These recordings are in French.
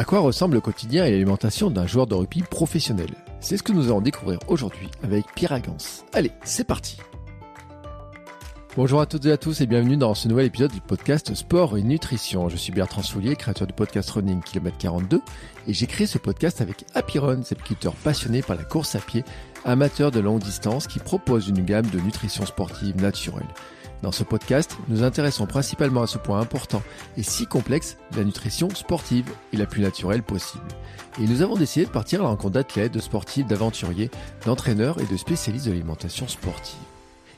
À quoi ressemble le quotidien et l'alimentation d'un joueur de rugby professionnel? C'est ce que nous allons découvrir aujourd'hui avec Pierre Agance. Allez, c'est parti Bonjour à toutes et à tous et bienvenue dans ce nouvel épisode du podcast Sport et Nutrition. Je suis Bertrand Soulier, créateur du podcast Running Kilomètre 42 et j'ai créé ce podcast avec Apiron, agriculteur passionné par la course à pied, amateur de longue distance qui propose une gamme de nutrition sportive naturelle. Dans ce podcast, nous intéressons principalement à ce point important et si complexe, la nutrition sportive et la plus naturelle possible. Et nous avons décidé de partir à la d'athlètes, de sportifs, d'aventuriers, d'entraîneurs et de spécialistes de l'alimentation sportive.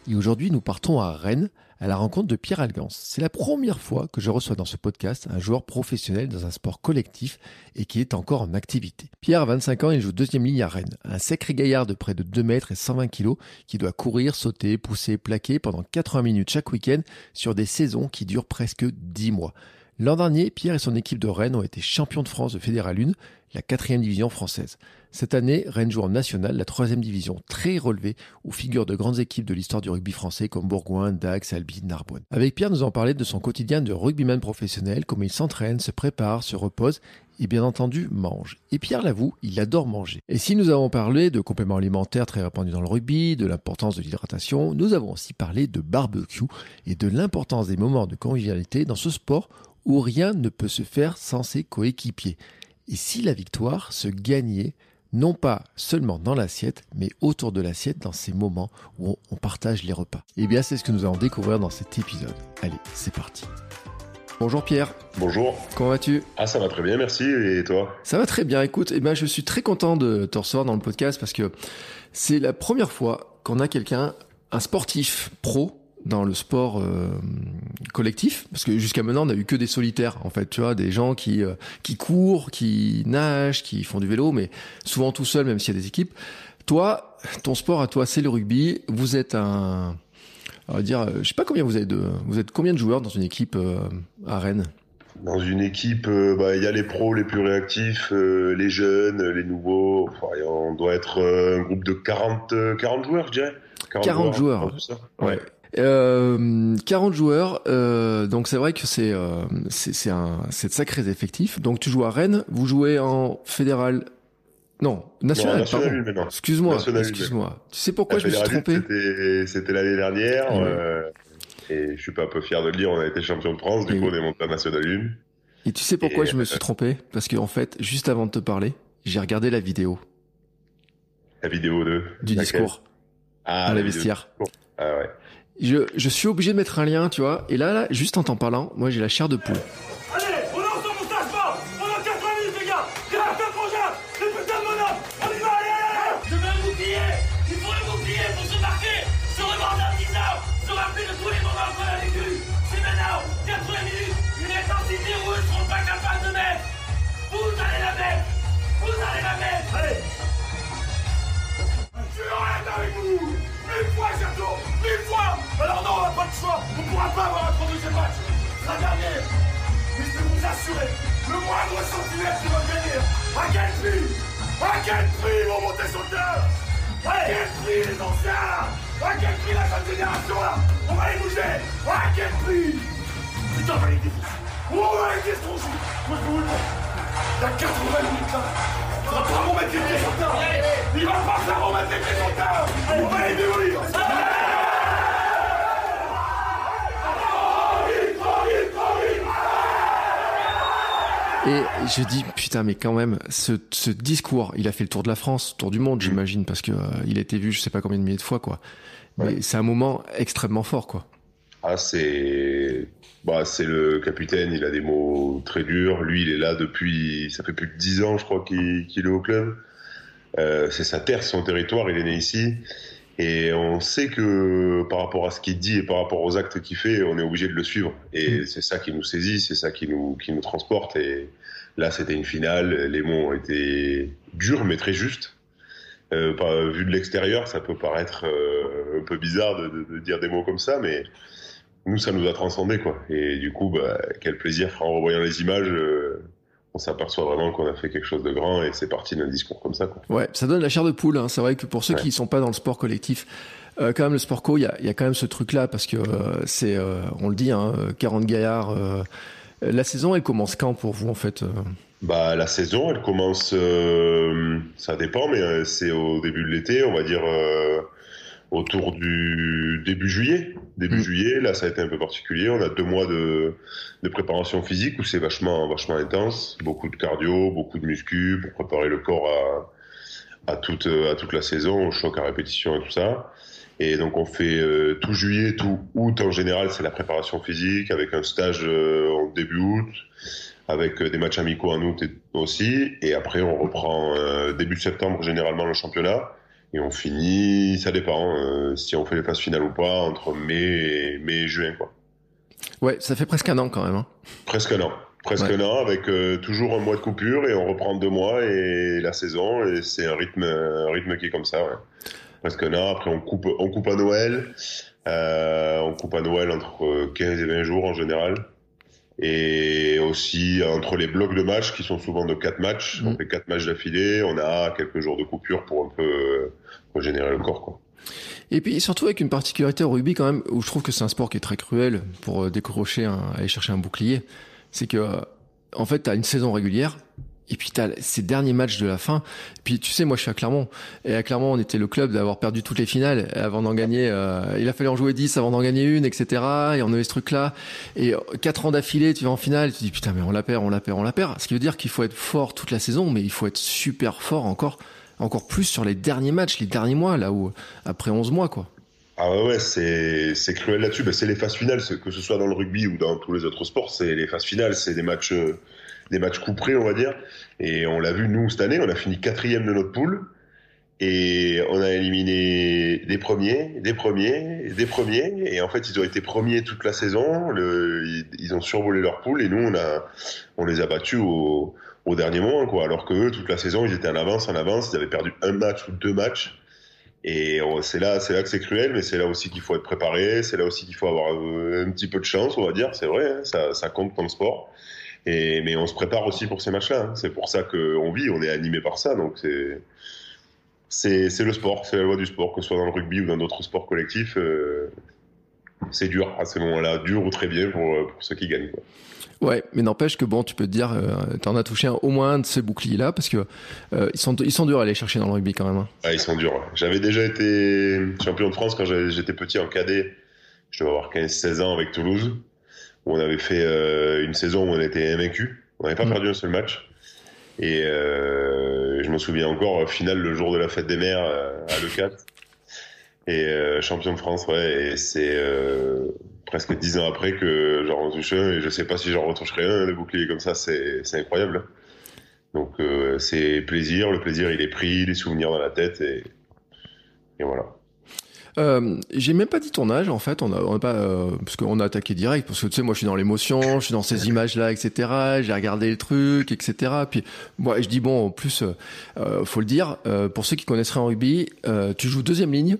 Et aujourd'hui, nous partons à Rennes à la rencontre de Pierre Algance. C'est la première fois que je reçois dans ce podcast un joueur professionnel dans un sport collectif et qui est encore en activité. Pierre a 25 ans il joue deuxième ligne à Rennes. Un sacré gaillard de près de 2 mètres et 120 kilos qui doit courir, sauter, pousser, plaquer pendant 80 minutes chaque week-end sur des saisons qui durent presque 10 mois. L'an dernier, Pierre et son équipe de Rennes ont été champions de France de Fédéral 1, la quatrième division française. Cette année, Rennes joue en national, la troisième division très relevée, où figurent de grandes équipes de l'histoire du rugby français comme Bourgoin, Dax, Albi, Narbonne. Avec Pierre, nous allons parler de son quotidien de rugbyman professionnel, comment il s'entraîne, se prépare, se repose et bien entendu mange. Et Pierre l'avoue, il adore manger. Et si nous avons parlé de compléments alimentaires très répandus dans le rugby, de l'importance de l'hydratation, nous avons aussi parlé de barbecue et de l'importance des moments de convivialité dans ce sport où rien ne peut se faire sans ses coéquipiers. Et si la victoire se gagnait non pas seulement dans l'assiette, mais autour de l'assiette dans ces moments où on partage les repas. Eh bien, c'est ce que nous allons découvrir dans cet épisode. Allez, c'est parti. Bonjour Pierre. Bonjour. Comment vas-tu? Ah, ça va très bien, merci. Et toi? Ça va très bien. Écoute, eh ben, je suis très content de te recevoir dans le podcast parce que c'est la première fois qu'on a quelqu'un, un sportif pro, dans le sport euh, collectif parce que jusqu'à maintenant on n'a eu que des solitaires en fait tu vois des gens qui euh, qui courent qui nagent qui font du vélo mais souvent tout seul même s'il y a des équipes toi ton sport à toi c'est le rugby vous êtes un on va dire je sais pas combien vous avez de vous êtes combien de joueurs dans une équipe euh, à Rennes? Dans une équipe, bah, il y a les pros les plus réactifs, les jeunes, les nouveaux. Enfin, on doit être un groupe de 40, 40 joueurs, je dirais. 40, 40 joueurs. joueurs. Ouais. Euh, 40 joueurs, euh, donc c'est vrai que c'est euh, c'est un c'est de sacrés effectifs. Donc tu joues à Rennes, vous jouez en fédéral. Non, national. National excuse-moi, excuse-moi. Tu sais pourquoi je me suis trompé C'était l'année dernière. Euh, et je suis pas un peu fier de le dire. On a été champion de France. Du coup, on est monté à national 1. Et tu sais pourquoi je me suis trompé? Parce que en fait, juste avant de te parler, j'ai regardé la vidéo. La vidéo de du discours. Ah, à la vestiaire. Ah ouais je, suis obligé de mettre un lien, tu vois. Et là, juste en t'en parlant, moi j'ai la chair de poule. Pourra pas avoir un troisième match. La dernière. Mais je peux vous assurer, le moindre centimètre qui va gagner. À quel prix? À quel prix vont monter sur le terrain À quel prix les anciens? À quel prix la jeune génération là? On va les bouger À quel prix? Putain, on va les défoncer. On va les défoncer. Moi je vous le dis. Il y a 80 minutes là. Il va pas remettre les pieds sur le terrain. Il va pas faire remettre les pieds sur terrain. On va les démolir. Et je dis putain mais quand même ce, ce, discours, il a fait le tour de la France, tour du monde j'imagine parce que euh, il a été vu je sais pas combien de milliers de fois quoi. Mais c'est un moment extrêmement fort quoi. Ah c'est bah c'est le capitaine, il a des mots très durs. Lui il est là depuis ça fait plus de dix ans je crois qu'il est au club. Euh, c'est sa terre, son territoire, il est né ici. Et on sait que par rapport à ce qu'il dit et par rapport aux actes qu'il fait, on est obligé de le suivre. Et mm. c'est ça qui nous saisit, c'est ça qui nous, qui nous transporte. Et là, c'était une finale. Les mots ont été durs, mais très justes. Euh, vu de l'extérieur, ça peut paraître euh, un peu bizarre de, de, de, dire des mots comme ça, mais nous, ça nous a transcendé, quoi. Et du coup, bah, quel plaisir en revoyant les images. Euh, on s'aperçoit vraiment qu'on a fait quelque chose de grand et c'est parti d'un discours comme ça. Quoi. Ouais, ça donne la chair de poule. Hein. C'est vrai que pour ceux ouais. qui sont pas dans le sport collectif, euh, quand même le sport co, il y a, y a, quand même ce truc-là parce que euh, c'est, euh, on le dit, hein, 40 gaillards. Euh, la saison, elle commence quand pour vous en fait Bah, la saison, elle commence, euh, ça dépend, mais euh, c'est au début de l'été, on va dire euh, autour du début juillet. Début Mm. juillet, là, ça a été un peu particulier. On a deux mois de, de préparation physique où c'est vachement, vachement intense. Beaucoup de cardio, beaucoup de muscu pour préparer le corps à, à, toute, à toute la saison, au choc à répétition et tout ça. Et donc, on fait euh, tout juillet, tout août en général, c'est la préparation physique avec un stage euh, en début août avec euh, des matchs amicaux en août et- aussi. Et après, on reprend euh, début septembre généralement le championnat. Et on finit, ça dépend, euh, si on fait les phases finales ou pas, entre mai et, mai et juin. Quoi. Ouais, ça fait presque un an quand même. Hein. Presque un an. Presque Ouais. un an avec euh, toujours un mois de coupure et on reprend deux mois et la saison. Et c'est un rythme, un rythme qui est comme ça. Ouais. Presque un an. Après, on coupe, on coupe à Noël. Euh, on coupe à Noël entre 15 et 20 jours en général. Et aussi entre les blocs de matchs qui sont souvent de quatre matchs. Mm. On fait quatre matchs d'affilée. On a quelques jours de coupure pour un peu euh, régénérer le corps. Quoi. Et puis surtout avec une particularité au rugby quand même, où je trouve que c'est un sport qui est très cruel pour euh, décrocher, un, aller chercher un bouclier, c'est que euh, en fait t'as une saison régulière. Et puis t'as ces derniers matchs de la fin. Et puis tu sais, moi je suis à Clermont. Et à Clermont, on était le club d'avoir perdu toutes les finales avant d'en gagner. euh, il a fallu en jouer 10 avant d'en gagner une, etc. Et on avait ce truc-là. Et quatre ans d'affilée, tu vas en finale, tu dis putain mais on la perd, on la perd, on la perd. Ce qui veut dire qu'il faut être fort toute la saison, mais il faut être super fort encore, encore plus sur les derniers matchs, les derniers mois, là où après 11 mois quoi. Ah ouais, c'est, c'est cruel là-dessus. Ben, c'est les phases finales, que ce soit dans le rugby ou dans tous les autres sports, c'est les phases finales, c'est des matchs, euh, des matchs couperés, on va dire. Et on l'a vu, nous, cette année, on a fini quatrième de notre poule. Et on a éliminé des premiers, des premiers, des premiers. Et en fait, ils ont été premiers toute la saison. Ils, ont survolé leur poule et nous, on les a battus au, dernier moment, quoi. Alors que eux, toute la saison, ils étaient en avance, en avance. Ils avaient perdu un match ou deux matchs. Et on- c'est là, c'est là que c'est cruel, mais c'est là aussi qu'il faut être préparé. C'est là aussi qu'il faut avoir euh, un petit peu de chance, on va dire. C'est vrai, hein, ça, ça compte dans le sport. Et mais on se prépare aussi pour ces matchs-là. hein. C'est pour ça qu'on vit, on est animé par ça. Donc c'est le sport, c'est la loi du sport, que ce soit dans le rugby ou dans d'autres sports collectifs. euh, c'est dur à ces moments-là, dur ou très bien pour, euh, pour ceux qui gagnent. Quoi. Ouais, mais n'empêche que bon, tu peux te dire, euh, t'en as touché un, au moins un de ces boucliers-là, parce que euh, ils sont ils sont durs à aller chercher dans le rugby quand même. hein. Ah, ils sont durs. J'avais déjà été champion de France quand j'étais petit en cadet. Je devais avoir 15-16 ans avec Toulouse, on avait fait euh, une saison où on était invaincu. On n'avait pas Mm. perdu un seul match. Et euh, je me souviens encore, finale le jour de la fête des mères euh, à Le4. Et euh, champion de France, ouais. Et c'est euh, presque 10 ans après que j'en retouche un. Et je sais pas si j'en retoucherai un, des boucliers comme ça. C'est c'est incroyable. Donc euh, c'est plaisir, le plaisir il est pris, les souvenirs dans la tête et, et voilà. Euh, j'ai même pas dit ton âge en fait, on a, on a pas euh, parce qu'on a attaqué direct parce que tu sais moi je suis dans l'émotion, je suis dans ces images là etc. J'ai regardé le truc etc. Puis moi je dis bon en plus euh, euh, faut le dire euh, pour ceux qui connaisseraient en rugby, euh, tu joues deuxième ligne.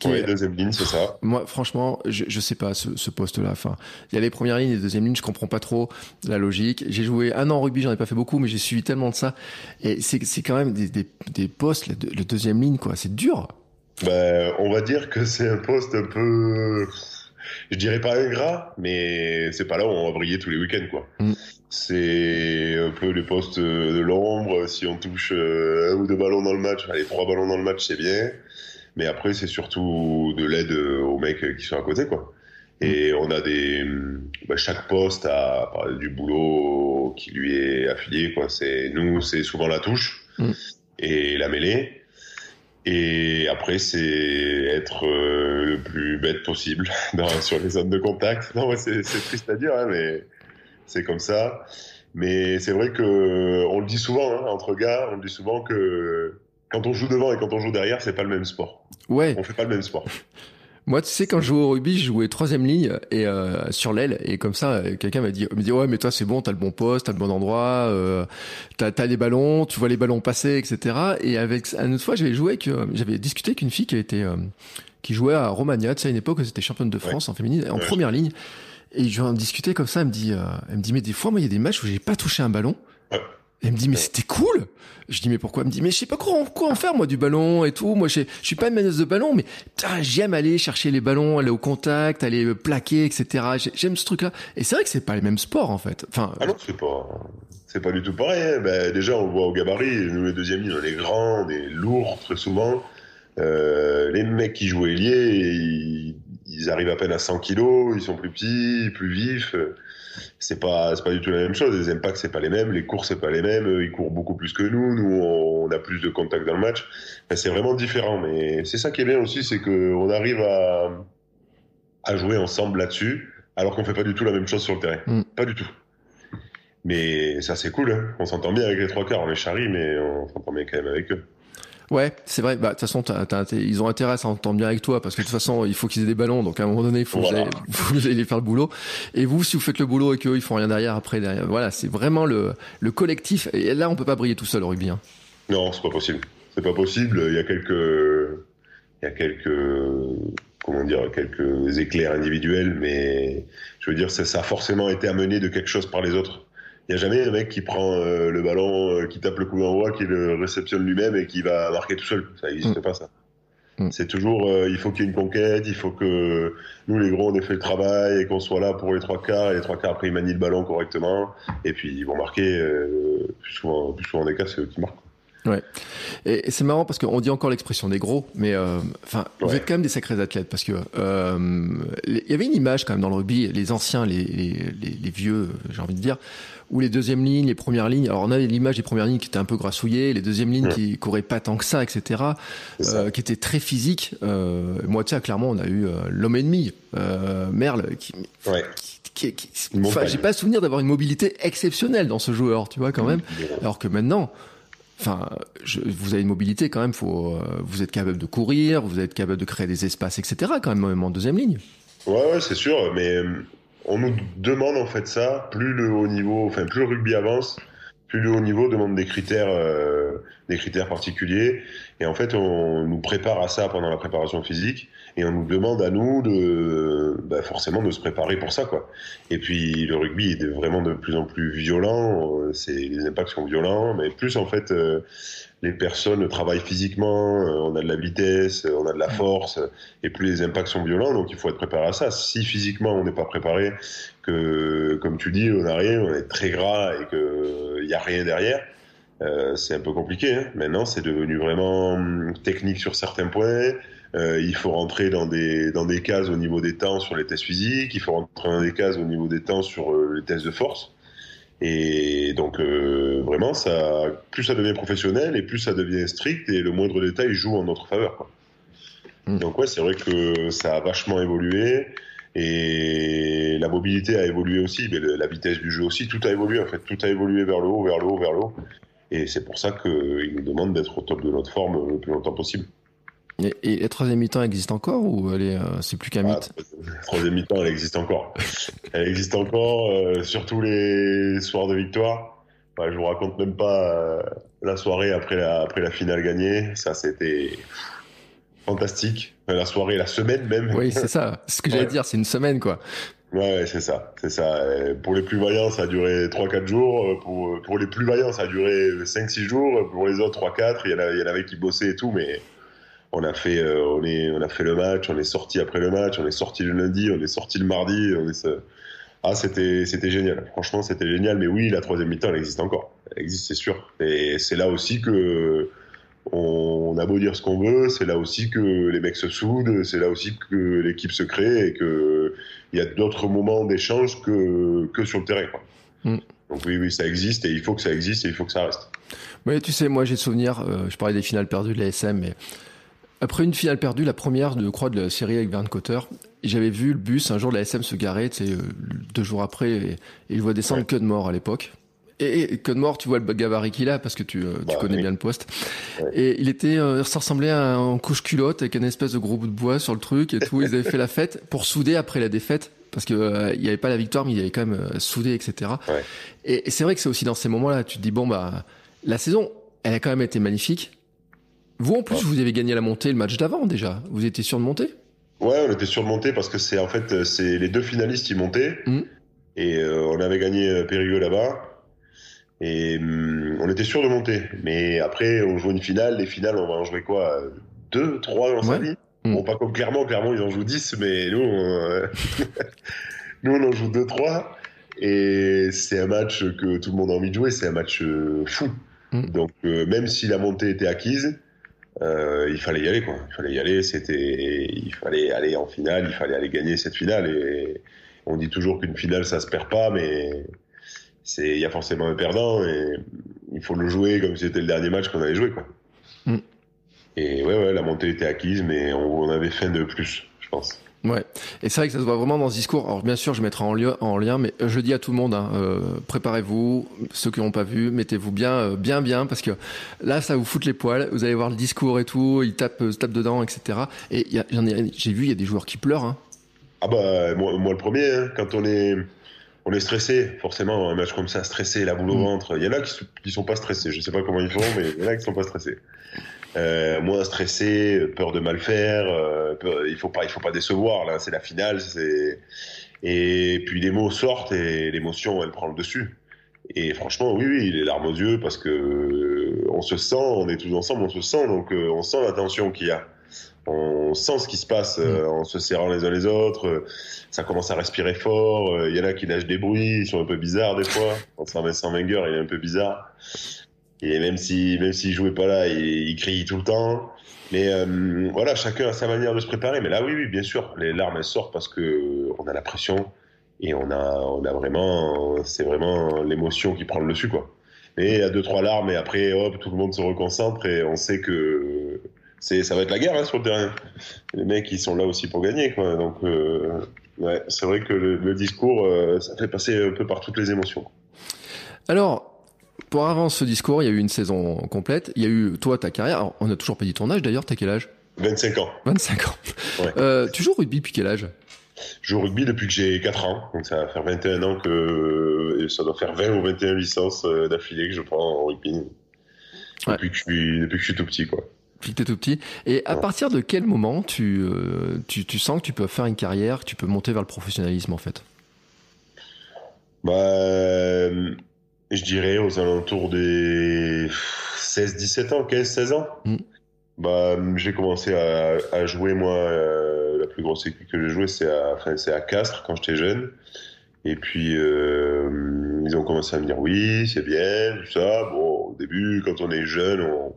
Qui Ouais, est- deuxième ligne, c'est ça. Moi, franchement, je, je sais pas ce, ce poste-là. Enfin, il y a les premières lignes et les deuxièmes lignes, je comprends pas trop la logique. J'ai joué un an en rugby, j'en ai pas fait beaucoup, mais j'ai suivi tellement de ça. Et c'est c'est quand même des, des, des postes, le, le deuxième ligne, quoi. C'est dur. Ben, on va dire que c'est un poste un peu, je dirais pas ingrat, mais c'est pas là où on va briller tous les week-ends, quoi. Mm. C'est un peu les postes de l'ombre. Si on touche euh, un ou deux ballons dans le match, allez, trois ballons dans le match, c'est bien. Mais après, c'est surtout de l'aide aux mecs qui sont à côté, quoi. Et on a des, ben, chaque poste a a du boulot qui lui est affilié, quoi. C'est nous, c'est souvent la touche Mm. et la mêlée. Et après, c'est être euh, le plus bête possible dans, sur les zones de contact. Non, c'est triste à dire, hein, mais c'est comme ça. Mais c'est vrai que on le dit souvent hein, entre gars, on le dit souvent que quand on joue devant et quand on joue derrière, c'est pas le même sport. Ouais. On fait pas le même sport. Moi, tu sais, quand je jouais au rugby, je jouais troisième ligne et euh, sur l'aile. Et comme ça, euh, quelqu'un m'a dit, me dit, ouais, mais toi, c'est bon, t'as le bon poste, t'as le bon endroit, euh, t'as as les ballons, tu vois les ballons passer, etc. Et avec une autre fois, j'avais joué avec, euh, j'avais discuté avec une fille qui était, euh, qui jouait à Romagna, tu sais, à une époque, où c'était championne de France en féminine, en Ouais. première ligne. Et je en discutais comme ça, elle me dit, elle me dit, mais des fois, moi, il y a des matchs où j'ai pas touché un ballon. Et elle me dit, mais c'était cool. Je dis, mais pourquoi Elle me dit, mais je sais pas quoi, quoi en faire, moi, du ballon et tout. Moi, je suis pas une maneuse de ballon, mais j'aime aller chercher les ballons, aller au contact, aller plaquer, etc. J'aime ce truc-là. Et c'est vrai que c'est pas les mêmes sports, en fait. Enfin, ah non, c'est pas, c'est pas du tout pareil. Hein. Ben, déjà, on voit au gabarit, nous, les deuxièmes lignes, on est grands, on est lourds, très souvent. Euh, les mecs qui jouent ailier, ils, ils, arrivent à peine à 100 kilos, ils sont plus petits, plus vifs c'est pas c'est pas du tout la même chose. Les impacts c'est pas les mêmes, les courses c'est pas les mêmes. Ils courent beaucoup plus que nous. Nous on a plus de contact dans le match. c'est vraiment différent. Mais c'est ça qui est bien aussi, c'est que on arrive à à jouer ensemble là-dessus, alors qu'on fait pas du tout la même chose sur le terrain. Mm. Pas du tout. Mais ça c'est cool. Hein. On s'entend bien avec les trois quarts. On les charrie, mais on s'entend bien quand même avec eux. Ouais, c'est vrai. Bah, de toute façon, ils ont intérêt à s'entendre bien avec toi parce que de toute façon, il faut qu'ils aient des ballons. Donc, à un moment donné, il faut que vous allez faire le boulot. Et vous, si vous faites le boulot et qu'eux, ils font rien derrière, après, derrière, voilà, c'est vraiment le, le collectif. Et là, on peut pas briller tout seul au rugby. Hein. Non, c'est pas possible. C'est pas possible. Il y a quelques, il y a quelques, comment dire, quelques éclairs individuels, mais je veux dire, ça a forcément été amené de quelque chose par les autres. Il n'y a jamais un mec qui prend euh, le ballon, euh, qui tape le coup d'envoi, qui le réceptionne lui-même et qui va marquer tout seul. Ça n'existe mm. pas, ça. Mm. C'est toujours, euh, il faut qu'il y ait une conquête, il faut que nous, les gros, on ait fait le travail et qu'on soit là pour les trois quarts. Et les trois quarts, après, ils manient le ballon correctement. Et puis, ils vont marquer, plus, souvent, plus souvent des cas, c'est eux qui marquent. Ouais. Et, c'est marrant parce qu'on dit encore l'expression des gros, mais enfin, vous êtes quand même des sacrés athlètes parce que il y avait une image quand même dans le rugby, les anciens, les, les, les vieux, j'ai envie de dire, ou les deuxièmes lignes, les premières lignes. Alors on a l'image des premières lignes qui étaient un peu grassouillées, les deuxièmes lignes qui couraient pas tant que ça, etc. Euh, qui étaient très physiques. Euh, moi, tu sais, clairement, on a eu euh, l'homme ennemi, euh, Merle, qui, ouais. qui, qui, enfin, j'ai pas souvenir d'avoir une mobilité exceptionnelle dans ce joueur, tu vois, quand même. Alors que maintenant, Enfin, vous avez une mobilité quand même. Faut, euh, vous êtes capable de courir, vous êtes capable de créer des espaces, etc. Quand même, même en deuxième ligne. Ouais, ouais c'est sûr. Mais on nous demande en fait ça, plus le haut niveau, enfin plus le rugby avance, plus le haut niveau demande des critères, euh, des critères particuliers. Et en fait, on nous prépare à ça pendant la préparation physique, et on nous demande à nous de, bah forcément, de se préparer pour ça, quoi. Et puis le rugby est vraiment de plus en plus violent. Euh, c'est les impacts sont violents, mais plus en fait. Euh, les personnes travaillent physiquement, euh, on a de la vitesse, on a de la force, et plus les impacts sont violents, donc il faut être préparé à ça. Si physiquement on n'est pas préparé, que comme tu dis, on a rien, on est très gras et qu'il n'y a rien derrière, euh, c'est un peu compliqué. Hein. Maintenant, c'est devenu vraiment hum, technique sur certains points. Euh, il faut rentrer dans des dans des cases au niveau des temps sur les tests physiques. Il faut rentrer dans des cases au niveau des temps sur les tests de force. Et donc euh, vraiment, ça, plus ça devient professionnel et plus ça devient strict et le moindre détail joue en notre faveur. Quoi. Hmm. Donc ouais, c'est vrai que ça a vachement évolué et la mobilité a évolué aussi, mais la vitesse du jeu aussi, tout a évolué en fait, tout a évolué vers le haut, vers le haut, vers le haut. Et c'est pour ça qu'ils nous demandent d'être au top de notre forme le plus longtemps possible. Et, et la troisième mi-temps existe encore ou elle est, euh, c'est plus qu'un mythe? La troisième mi-temps, elle existe encore. elle existe encore, euh, surtout les soirs de victoire. Bah, je vous raconte même pas euh, la soirée après la, après la finale gagnée. Ça, c'était fantastique. La soirée, la semaine même. Oui, c'est ça. Ce que j'allais dire, c'est une semaine, quoi. Ouais, c'est ça, c'est ça. pour les plus vaillants, ça a duré 3-4 jours. Pour, pour les plus vaillants, ça a duré 5-6 jours. Pour les autres, 3-4. Il y, en avait, il y en avait qui bossaient et tout, mais on a fait, euh, on est, on a fait le match, on est sorti après le match, on est sorti le lundi, on est sorti le mardi, on est, ah, c'était, c'était génial. Franchement, c'était génial. Mais oui, la troisième mi-temps, elle existe encore. Elle existe, c'est sûr. Et c'est là aussi que on a beau dire ce qu'on veut, c'est là aussi que les mecs se soudent, c'est là aussi que l'équipe se crée et que il y a d'autres moments d'échange que, que sur le terrain. Mm. Donc oui, oui, ça existe et il faut que ça existe et il faut que ça reste. Oui, tu sais, moi j'ai souvenir, euh, je parlais des finales perdues de la SM, mais après une finale perdue, la première de croix de la série avec Verne Cotter, j'avais vu le bus un jour de la SM se garer, tu sais, euh, deux jours après, et, il voit descendre que de mort à l'époque. Et, que de mort, tu vois le gabarit qu'il a parce que tu, euh, tu bah connais bien le poste. Et il était, euh, ça ressemblait à un couche culotte avec une espèce de gros bout de bois sur le truc et tout. Ils avaient fait la fête pour souder après la défaite parce que il n'y avait pas la victoire, mais il y avait quand même soudé, etc. Et, et c'est vrai que c'est aussi dans ces moments-là, tu te dis bon bah la saison, elle a quand même été magnifique. Vous, en plus, vous avez gagné la montée le match d'avant déjà. Vous étiez sûr de monter? Ouais, on était sûr de monter parce que c'est en fait c'est les deux finalistes qui montaient mmh. et euh, on avait gagné euh, Périgueux là-bas. Et hum, on était sûr de monter. Mais après, on joue une finale. Les finales, on va en jouer quoi Deux, trois dans sa vie? Mm. Bon, pas comme clairement. Clairement, ils en jouent 10, mais nous, on, nous, on en joue deux, trois. Et c'est un match que tout le monde a envie de jouer. C'est un match euh, fou. Mm. Donc, euh, même si la montée était acquise, euh, il fallait y aller, quoi. Il fallait y aller. C'était, il fallait aller en finale. Il fallait aller gagner cette finale. Et on dit toujours qu'une finale, ça se perd pas, mais c'est, il y a forcément un perdant et il faut le jouer comme si c'était le dernier match qu'on allait jouer, quoi. Mm. Et ouais, ouais, la montée était acquise, mais on, on avait faim de plus, je pense. Ouais, et c'est vrai que ça se voit vraiment dans ce discours. Alors bien sûr, je mettrai en, lien, en lien, mais je dis à tout le monde, hein, euh, préparez-vous, ceux qui n'ont pas vu, mettez-vous bien, euh, bien, bien, parce que là, ça vous fout les poils. Vous allez voir le discours et tout, ils tapent, euh, se tapent dedans, etc. Et il j'ai vu, il y a des joueurs qui pleurent. Hein. Ah bah moi, moi le premier, hein, quand on est on est stressé, forcément un match comme ça, stressé, la boule au Mm. ventre. Il y en a qui, qui sont pas stressés, je sais pas comment ils font, mais il y en a qui sont pas stressés. Euh, moins stressé, peur de mal faire, euh, peur- il faut pas il faut pas décevoir là, c'est la finale, c'est et puis les mots sortent et l'émotion elle prend le dessus. Et franchement, oui, oui, les larmes aux yeux parce que euh, on se sent, on est tous ensemble, on se sent, donc euh, on sent la tension qu'il y a. On sent ce qui se passe euh, en se serrant les uns les autres. euh, ça commence à respirer fort. euh, Il y en a qui lâchent des bruits, ils sont un peu bizarres des fois. Enfin, Vincent Wenger, il est un peu bizarre. Et même si, même s'il jouait pas là, il, il crie tout le temps. Mais euh, voilà, chacun a sa manière de se préparer. Mais là, oui, oui, bien sûr, les larmes elles sortent parce que on a la pression et on a, on a vraiment, c'est vraiment l'émotion qui prend le dessus, quoi. Mais il y a deux trois larmes et après, hop, tout le monde se reconcentre et on sait que c'est, ça va être la guerre hein, sur le terrain. Les mecs, ils sont là aussi pour gagner, quoi. Donc, euh, ouais, c'est vrai que le, le discours, euh, ça fait passer un peu par toutes les émotions. Alors, pour avant ce discours, il y a eu une saison complète. Il y a eu, toi, ta carrière. Alors, on a toujours pas dit ton âge d'ailleurs, t'as quel âge? 25 ans. 25 ans. Ouais. Euh, tu joues au rugby depuis quel âge? Je joue au rugby depuis que j'ai 4 ans, donc ça va faire 21 ans que ça doit faire 20 ou 21 licences d'affilée que je prends en rugby. Ouais. Depuis, que je suis, depuis que je suis tout petit, quoi. Depuis que t'es tout petit. Et à partir de quel moment tu, euh, tu, tu sens que tu peux faire une carrière, que tu peux monter vers le professionnalisme en fait? Bah, euh, je dirais aux alentours des 16-17 ans, 15-16 ans. Mm. Bah, j'ai commencé à, à jouer, moi, euh, la plus grosse équipe que j'ai joué, c'est à, enfin, à Castres quand j'étais jeune. Et puis, euh, ils ont commencé à me dire oui, c'est bien, tout ça. Bon, au début, quand on est jeune, on,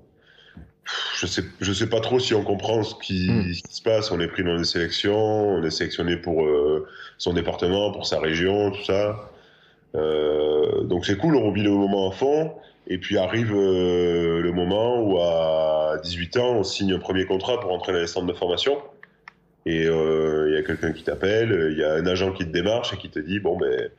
je sais, je sais pas trop si on comprend ce qui, Mm. ce qui se passe. On est pris dans des sélections, on est sélectionné pour euh, son département, pour sa région, tout ça. Euh, donc c'est cool, on vit le moment à fond. Et puis arrive euh, le moment où à 18 ans, on signe un premier contrat pour entrer dans les centres de formation. Et euh, il y a quelqu'un qui t'appelle, il y a un agent qui te démarche et qui te dit bon ben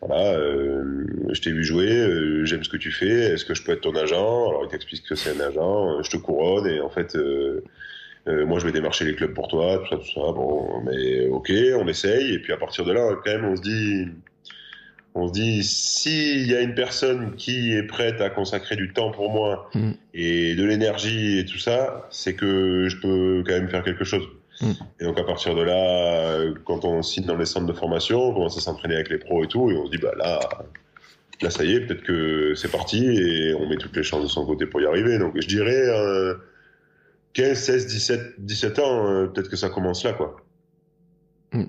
voilà, euh, je t'ai vu jouer, euh, j'aime ce que tu fais, est-ce que je peux être ton agent? Alors il t'explique que c'est un agent, euh, je te couronne et en fait euh, euh, moi je vais démarcher les clubs pour toi, tout ça, tout ça. Bon, mais ok, on essaye et puis à partir de là quand même on se dit on se dit s'il y a une personne qui est prête à consacrer du temps pour moi Mm. et de l'énergie et tout ça, c'est que je peux quand même faire quelque chose. Mm. Et donc à partir de là, euh, quand on signe dans les centres de formation, on commence à s'entraîner avec les pros et tout, et on se dit bah là, là ça y est, peut-être que c'est parti et on met toutes les chances de son côté pour y arriver. Donc je dirais euh, 15, 16, 17, 17 ans, euh, peut-être que ça commence là quoi. Mm.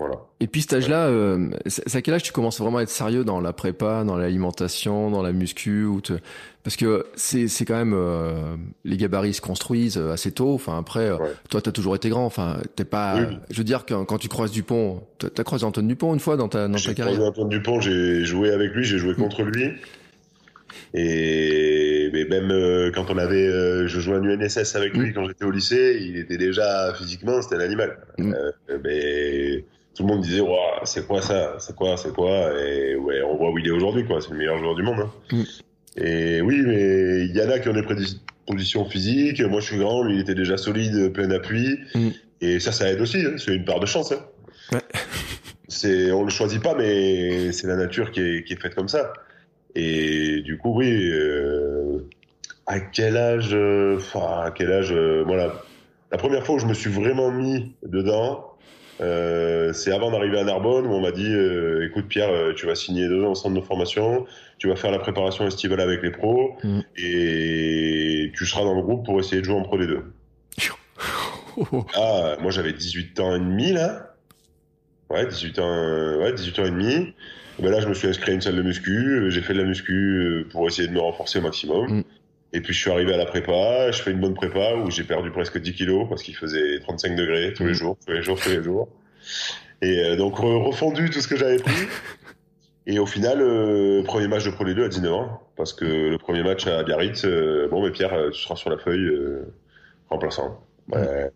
Voilà. Et puis cet âge-là, euh, c'est à quel âge tu commences vraiment à être sérieux dans la prépa, dans l'alimentation, dans la muscu ou te... Parce que c'est c'est quand même euh, les gabarits se construisent euh, assez tôt. Enfin après, Ouais. toi t'as toujours été grand. Enfin t'es pas. Oui. Je veux dire quand, quand tu croises Dupont, t'as croisé Antoine Dupont une fois dans ta dans ta J'ai carrière. croisé Antoine Dupont, j'ai joué avec lui, j'ai joué contre lui. Et mais même euh, quand on avait, euh, je jouais en UNSS avec lui quand j'étais au lycée, il était déjà physiquement, c'était un animal. Mm. Euh, mais tout le monde disait, Ouah, c'est quoi ça, c'est quoi, c'est quoi, et ouais, on voit où il est aujourd'hui, quoi. C'est le meilleur joueur du monde. hein. Mm. Et oui, mais il y en a qui ont des prédispositions physiques. Moi, je suis grand, lui, il était déjà solide, plein d'appui. Mm. Et ça, ça aide aussi. hein. C'est une part de chance. Hein. Ouais. C'est, on le choisit pas, mais c'est la nature qui est, qui est faite comme ça. Et du coup, oui. euh, à quel âge, euh, enfin, à quel âge, euh, moi, la, la première fois où je me suis vraiment mis dedans, Euh, c'est avant d'arriver à Narbonne où on m'a dit euh, écoute Pierre, euh, tu vas signer deux ans au centre de formation, tu vas faire la préparation estivale avec les pros Mm. et tu seras dans le groupe pour essayer de jouer en Pro D2. Ah, moi j'avais 18 ans et demi là. Ouais, 18 ans, ouais, 18 ans et demi. Ben là, je me suis inscrit à une salle de muscu, j'ai fait de la muscu pour essayer de me renforcer au maximum. Mm. Et puis je suis arrivé à la prépa, je fais une bonne prépa où j'ai perdu presque 10 kilos parce qu'il faisait 35 degrés tous les Mm. jours, tous les jours, tous les jours. Et euh, donc re- refondu tout ce que j'avais pris. Et au final, euh, premier match de Pro D2 à 19 ans, parce que le premier match à Biarritz, euh, bon, mais Pierre, euh, tu seras sur la feuille euh, remplaçant. Ouais,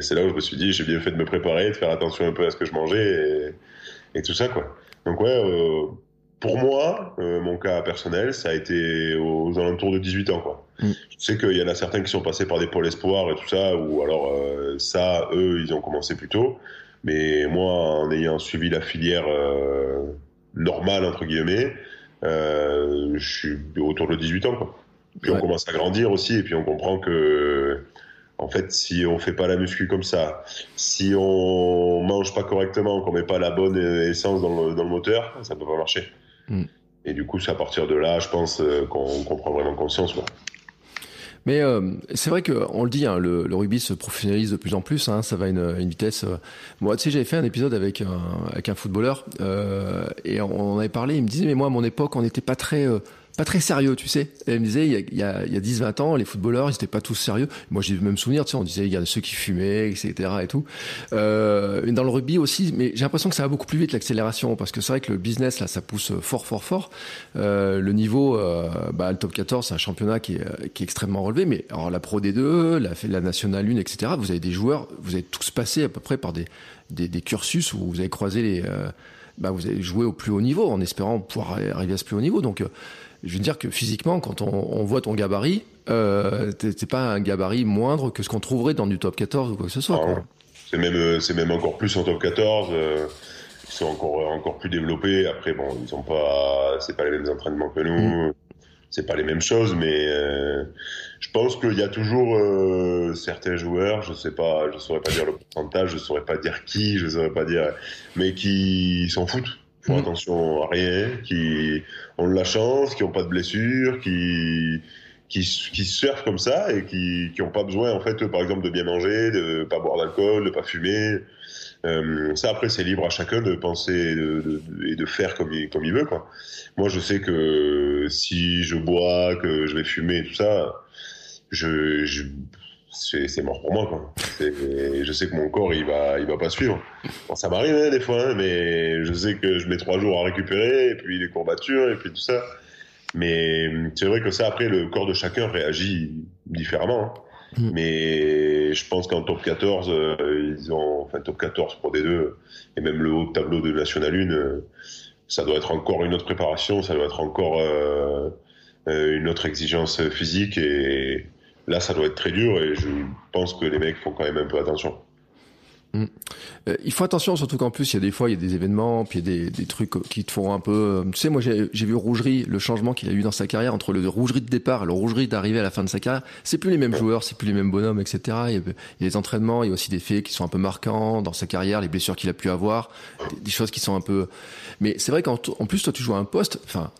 c'est là où je me suis dit, j'ai bien fait de me préparer, de faire attention un peu à ce que je mangeais et, et tout ça, quoi. Donc ouais, pour moi, euh, mon cas personnel, ça a été aux alentours de 18 ans, quoi. Mm. Je sais qu'il y en a certains qui sont passés par des pôles espoirs et tout ça, ou alors euh, ça, eux, ils ont commencé plus tôt. Mais moi, en ayant suivi la filière euh, normale, entre guillemets, je suis autour de 18 ans, quoi. Puis Ouais. on commence à grandir aussi, et puis on comprend que, en fait, si on fait pas la muscu comme ça, si on mange pas correctement, qu'on met pas la bonne essence dans le, dans le moteur, ça peut pas marcher. Mm. Et du coup, c'est à partir de là, je pense, euh, qu'on qu'on prend vraiment conscience. Quoi. Mais euh, c'est vrai que on le dit, hein, le, le rugby se professionnalise de plus en plus. Hein, ça va à une, à une vitesse. euh, Moi, tu sais, j'avais fait un épisode avec un, avec un footballeur euh, et on en avait parlé. Il me disait, mais moi, à mon époque, on n'était pas très pas très sérieux, tu sais. Il me disait, il y a, a, il y a 10-20 ans, les footballeurs, ils étaient pas tous sérieux. Moi, j'ai même souvenir, tu sais, on disait, il y a ceux qui fumaient, etc. et tout. Euh, dans le rugby aussi, mais j'ai l'impression que ça va beaucoup plus vite, l'accélération, parce que c'est vrai que le business, là, ça pousse fort, fort, fort. Euh, le niveau, euh, bah, le top 14, c'est un championnat qui est, qui est extrêmement relevé, mais alors la Pro D2, la, la Nationale 1, etc., vous avez des joueurs, vous avez tous passé à peu près par des, des, des cursus où vous avez croisé les... Bah, vous avez joué au plus haut niveau en espérant pouvoir arriver à ce plus haut niveau. Donc, euh, je veux dire que physiquement, quand on, on voit ton gabarit, euh, t'es t'es pas un gabarit moindre que ce qu'on trouverait dans du top 14 ou quoi que ce soit. Ah. C'est même, euh, c'est même encore plus en top 14. euh, ils sont encore, encore plus développés. Après, bon, ils ont pas, c'est pas les mêmes entraînements que nous. C'est pas les mêmes choses, mais euh, je pense qu'il y a toujours euh, certains joueurs, je sais pas, je saurais pas dire le pourcentage, je saurais pas dire qui, je saurais pas dire, mais qui s'en foutent, font Mhm. attention à rien, qui ont de la chance, qui ont pas de blessures, qui qui, qui surfent comme ça et qui qui ont pas besoin en fait, par exemple, de bien manger, de pas boire d'alcool, de pas fumer. Euh, ça après c'est libre à chacun de penser et de, et faire comme il, veut quoi. Moi je sais que si je bois, que je vais fumer, tout ça, je, je c'est mort pour moi quoi. Je sais que mon corps il va il va pas suivre. Bon, ça m'arrive hein, des fois, hein, mais je sais que je mets trois jours à récupérer et puis les courbatures et puis tout ça. Mais c'est vrai que ça après le corps de chacun réagit différemment. hein. Mm. Mais je pense qu'en top 14, euh, ils ont, enfin top 14 pour des deux, et même le haut tableau de National 1, euh, ça doit être encore une autre préparation, ça doit être encore euh, une autre exigence physique, et là ça doit être très dur, et je pense que les mecs font quand même un peu attention. Euh, il faut attention, surtout qu'en plus, il y a des fois, il y a des événements, puis il y a des, des trucs qui te font un peu... euh, Tu sais, moi, j'ai vu Rougerie, le changement qu'il a eu dans sa carrière entre le Rougerie de départ et le Rougerie d'arrivée à la fin de sa carrière. C'est plus les mêmes joueurs, c'est plus les mêmes bonhommes, etc. Il y, a, il des entraînements, il y a aussi des faits qui sont un peu marquants dans sa carrière, les blessures qu'il a pu avoir, des, des choses qui sont un peu... Mais c'est vrai qu'en plus, toi, tu joues à un poste... Enfin,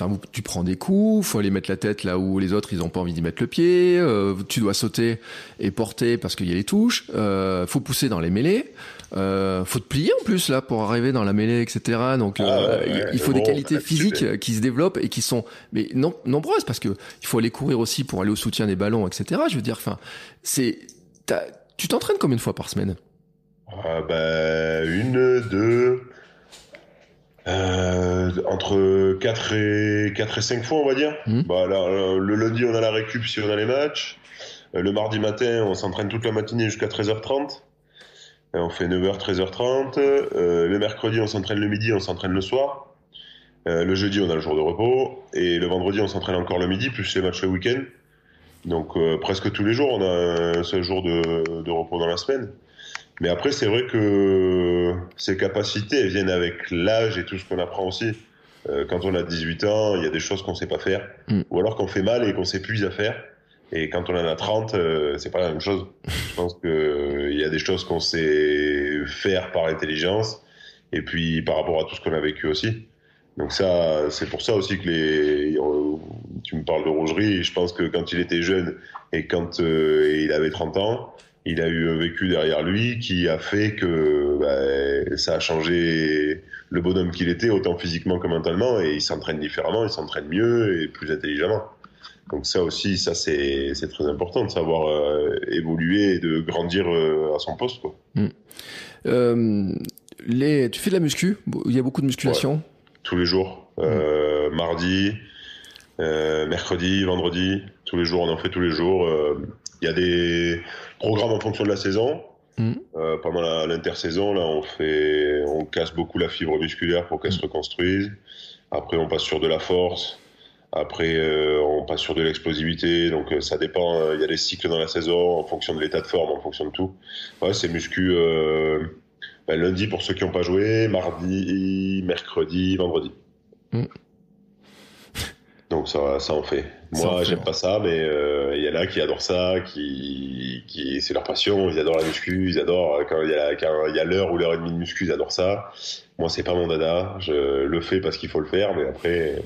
Enfin, tu prends des coups, faut aller mettre la tête là où les autres ils ont pas envie d'y mettre le pied. euh, tu dois sauter et porter parce qu'il y a les touches. Euh, faut pousser dans les mêlées. Euh, faut te plier en plus là pour arriver dans la mêlée, etc. Donc Ah euh, ouais, il- faut des qualités c'est- physiques qui se développent et qui sont mais non nombreuses parce que il faut aller courir aussi pour aller au soutien des ballons, etc. Je veux dire, enfin, c'est tu t'entraînes combien de fois par semaine? Ah bah, une, deux, euh, entre 4 et, 4 et 5 fois, on va dire. Mhm. Bah, là, euh, le lundi, on a la récup si on a les matchs. Euh, Le mardi matin, on s'entraîne toute la matinée jusqu'à 13h30. Euh, On fait 9h, 13h30. Euh, le mercredi, on s'entraîne le midi, on s'entraîne le soir. Euh, le jeudi, on a le jour de repos. Et le vendredi, on s'entraîne encore le midi, plus les matchs le week-end. Donc euh, presque tous les jours, on a un seul jour de, de repos dans la semaine. Mais après, c'est vrai que ces capacités, elles viennent avec l'âge et tout ce qu'on apprend aussi. Euh, quand on a 18 ans, il y a des choses qu'on sait pas faire. Mm. Ou alors qu'on fait mal et qu'on s'épuise à faire. Et quand on en a 30, euh, c'est pas la même chose. Je pense que euh, il y a des choses qu'on sait faire par intelligence et puis par rapport à tout ce qu'on a vécu aussi. Donc ça, c'est pour ça aussi que les, tu me parles de Rougerie, je pense que quand il était jeune et quand euh, il avait 30 ans, il a eu un vécu derrière lui qui a fait que bah, ça a changé le bonhomme qu'il était, autant physiquement que mentalement, et il s'entraîne différemment, il s'entraîne mieux et plus intelligemment. Donc ça aussi, ça c'est très important de savoir euh, évoluer et de grandir euh, à son poste. Quoi. Mm. Euh, les, tu fais de la muscu? Il y a beaucoup de musculation? Tous les jours. Mm. Mardi, mercredi, vendredi, tous les jours, on en fait tous les jours. Il y a des programmes en fonction de la saison. Mm. pendant l'intersaison, là, on fait, on casse beaucoup la fibre musculaire pour qu'elle se reconstruise. Après, on passe sur de la force. Après, euh, on passe sur de l'explosivité, donc euh, ça dépend. Euh, il y a des cycles dans la saison en fonction de l'état de forme, en fonction de tout. Ouais, c'est muscu ben, lundi pour ceux qui n'ont pas joué, mardi, mercredi, vendredi. Mm. Donc ça, ça en fait. Moi, j'aime pas ça, mais il y en a qui adorent ça, qui, qui c'est leur passion. Ils adorent la muscu, ils adorent quand il y a quand il y a l'heure ou l'heure et demie de muscu, ils adorent ça. Moi, c'est pas mon dada. Je le fais parce qu'il faut le faire, mais après.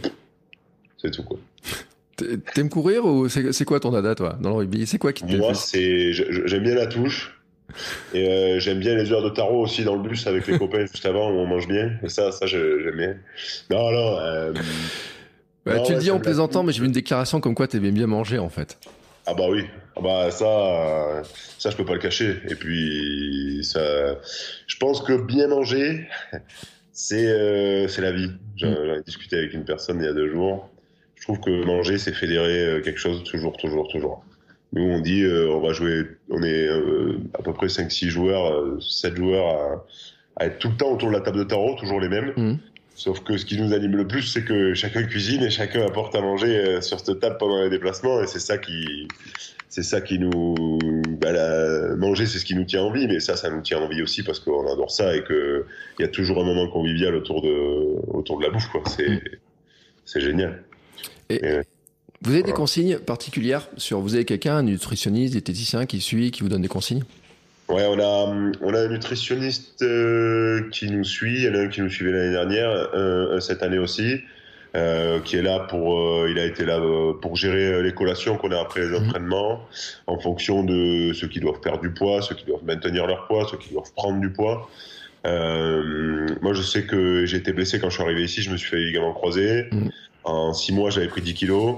C'est tout, quoi. T'aimes courir ou c'est quoi ton dada, toi, dans le rugby? C'est quoi qui te Moi, c'est j'aime bien la touche. Et euh, j'aime bien les heures de tarot aussi dans le bus avec les copains juste avant où on mange bien. Et ça, ça j'aime bien. Non, non. Euh, bah, tu le dis en plaisantant, mais j'ai vu une déclaration comme quoi t'aimais bien manger en fait. Ah bah oui. Ah bah ça, ça je peux pas le cacher. Et puis ça, je pense que bien manger, c'est euh, c'est la vie. J'en mm. ai discuté avec une personne il y a deux jours je trouve que manger, c'est fédérer euh, quelque chose toujours, toujours, toujours. Nous, on dit, euh, on va jouer, on est euh, à peu près 5-6 joueurs, 7 joueurs à, être tout le temps autour de la table de tarot, toujours les mêmes. Mmh. Sauf que ce qui nous anime le plus, c'est que chacun cuisine et chacun apporte à manger sur cette table pendant les déplacements. Et c'est ça qui, c'est ça qui nous, bah, manger, c'est ce qui nous tient en vie. Mais ça, ça nous tient en vie aussi parce qu'on adore ça et que il y a toujours un moment convivial autour de, autour de la bouffe. Quoi. C'est, c'est génial. Vous avez des consignes particulières sur vous avez quelqu'un, un nutritionniste, diététicien qui suit, qui vous donne des consignes? Ouais, on a on a un nutritionniste euh, qui nous suit, il y en a un qui nous suivait l'année dernière, cette année aussi, euh, qui est là pour euh, il a été là pour gérer les collations qu'on a après les mhm. entraînements, en fonction de ceux qui doivent perdre du poids, ceux qui doivent maintenir leur poids, ceux qui doivent prendre du poids. moi, je sais que j'ai été blessé quand je suis arrivé ici, je me suis fait ligament croisé. Mhm. En six mois, j'avais pris 10 kilos.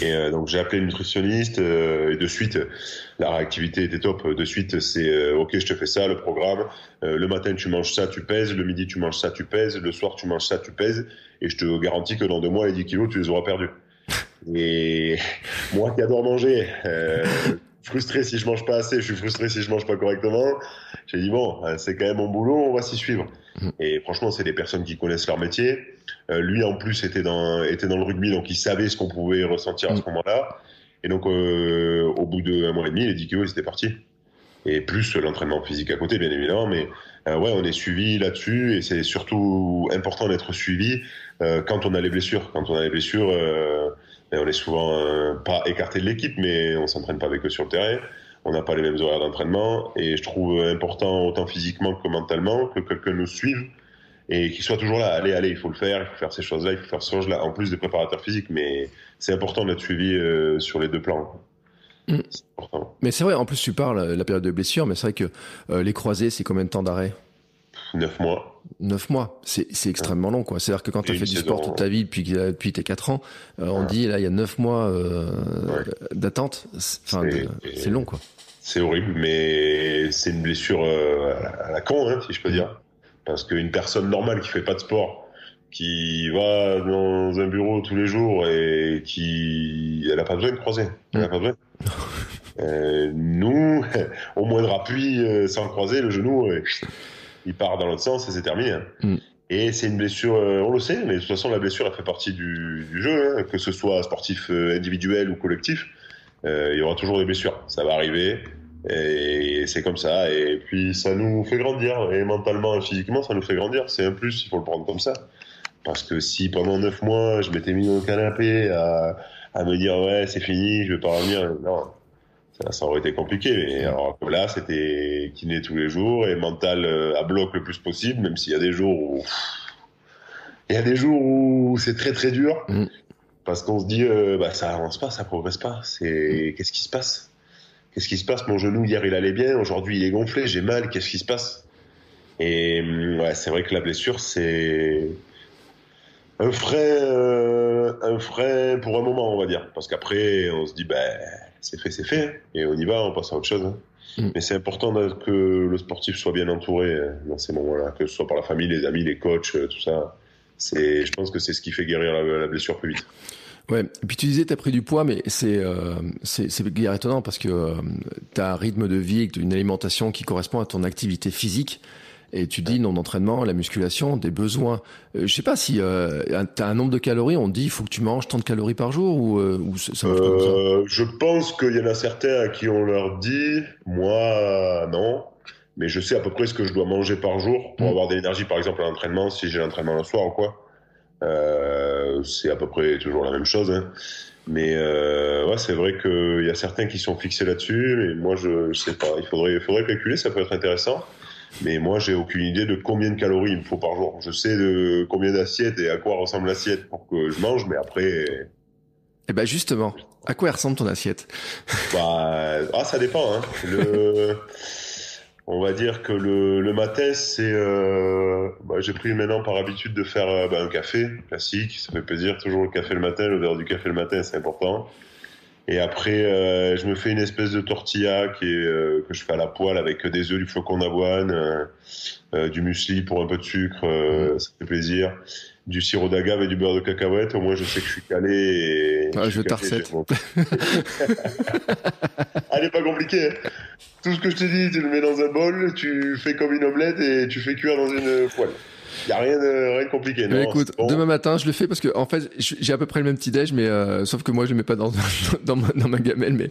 Et euh, donc j'ai appelé le nutritionniste euh, et de suite la réactivité était top. De suite c'est euh, ok je te fais ça le programme. le matin tu manges ça tu pèses, le midi tu manges ça tu pèses, le soir tu manges ça tu pèses et je te garantis que dans deux mois les 10 kilos tu les auras perdus. Et moi qui adore manger, frustré si je mange pas assez, je suis frustré si je mange pas correctement. J'ai dit bon, c'est quand même mon boulot, on va s'y suivre. Mm. Et franchement, c'est des personnes qui connaissent leur métier. Euh, lui, en plus, était dans, était dans le rugby, donc il savait ce qu'on pouvait ressentir à ce mm. moment-là. Et donc, euh, au bout d'un mois et demi, les 10 kilos, c'était parti. Et plus l'entraînement physique à côté, bien évidemment. Mais euh, ouais, on est suivi là-dessus. Et c'est surtout important d'être suivi quand on a les blessures. Quand on a les blessures, ben, on est souvent pas écarté de l'équipe, mais on s'entraîne pas avec eux sur le terrain on n'a pas les mêmes horaires d'entraînement et je trouve important autant physiquement que mentalement que quelqu'un nous suive et qu'il soit toujours là. Allez, allez, il faut le faire, il faut faire ces choses-là, il faut faire ces choses-là, en plus des préparateurs physiques. Mais c'est important d'être suivi euh, sur les deux plans. Mm. Mais c'est vrai, en plus tu parles la période de blessure, mais c'est vrai que euh, les croisés, c'est combien de temps d'arrêt? Neuf mois. Neuf mois, c'est extrêmement long, quoi. C'est-à-dire que quand tu as fait du sport toute ta vie depuis, depuis tes 4 ans, euh, on dit là, il y a neuf mois d'attente. c'est long, quoi c'est horrible, mais c'est une blessure euh, à la con, hein, si je peux dire. Parce qu'une personne normale qui fait pas de sport, qui va dans un bureau tous les jours et qui, elle a pas besoin de croiser. Elle a pas besoin. Euh, nous, au moindre appui, euh, sans croiser, le genou, il part dans l'autre sens et c'est terminé. Hein. Mm. Et c'est une blessure, on le sait, mais de toute façon, la blessure, elle fait partie du, jeu, hein, que ce soit sportif individuel ou collectif. Euh, il y aura toujours des blessures. Ça va arriver. Et c'est comme ça. Et puis ça nous fait grandir. Et mentalement et physiquement, ça nous fait grandir. C'est un plus, il faut le prendre comme ça. Parce que si pendant neuf mois, je m'étais mis au canapé à, à me dire ouais, c'est fini, je vais pas revenir. Non. ça, ça aurait été compliqué. Mais alors que là, c'était kiné tous les jours et mental euh, à bloc le plus possible, même s'il y a des jours où il y a des jours où c'est très très dur Mm. parce qu'on se dit euh, bah ça avance pas, ça progresse pas. C'est qu'est-ce qui se passe? Qu'est-ce qui se passe Mon genou hier il allait bien, aujourd'hui il est gonflé, j'ai mal. Qu'est-ce qui se passe? Et ouais, c'est vrai que la blessure c'est un frein, euh, un frein pour un moment on va dire, parce qu'après on se dit ben c'est fait, c'est fait, et on y va, on passe à autre chose. hein. Mm. Mais c'est important que le sportif soit bien entouré euh, dans ces moments-là, que ce soit par la famille, les amis, les coachs, euh, tout ça. C'est, je pense que c'est ce qui fait guérir la, la blessure plus vite. Ouais. Et puis tu disais t'as pris du poids, mais c'est euh, c'est c'est guère étonnant parce que euh, t'as un rythme de vie, une alimentation qui correspond à ton activité physique. Et tu dis non d'entraînement, la musculation, des besoins. Euh, je sais pas si euh, t'as un nombre de calories. On dit il faut que tu manges tant de calories par jour ou, euh, ou ça ça. Euh, je pense qu'il y en a certains à qui on leur dit, moi non, mais je sais à peu près ce que je dois manger par jour pour Mm. avoir de l'énergie, par exemple à l'entraînement, si j'ai l'entraînement le soir ou quoi. Euh, c'est à peu près toujours la même chose. hein. Mais euh, ouais, c'est vrai qu'il y a certains qui sont fixés là-dessus, mais moi je, je sais pas. Il faudrait, il faudrait calculer, ça peut être intéressant. Mais moi, j'ai aucune idée de combien de calories il me faut par jour. Je sais de combien d'assiettes et à quoi ressemble l'assiette pour que je mange, mais après, Eh ben justement, à quoi ressemble ton assiette? Bah, ah, ça dépend. Hein. Le, on va dire que le, le matin, c'est, euh, bah, j'ai pris maintenant par habitude de faire euh, bah, un café classique. Ça fait plaisir, toujours le café le matin. L'odeur du café le matin, c'est important. Et après, euh, je me fais une espèce de tortilla qui est, euh, que je fais à la poêle avec des œufs, du flocon d'avoine, euh, euh, du muesli pour un peu de sucre, euh, ça fait plaisir. Du sirop d'agave et du beurre de cacahuète. Au moins, je sais que je suis calé. Et Ah, je veux ta calé, recette. j'ai mon- Elle est pas compliquée. hein. Tout ce que je te dis, tu le mets dans un bol, tu fais comme une omelette et tu fais cuire dans une poêle. Y a rien de, rien de compliqué. Mais non, écoute, c'est bon. demain matin, je le fais parce que en fait, j'ai à peu près le même petit déj, mais euh, sauf que moi, je le mets pas dans dans ma, dans ma gamelle, mais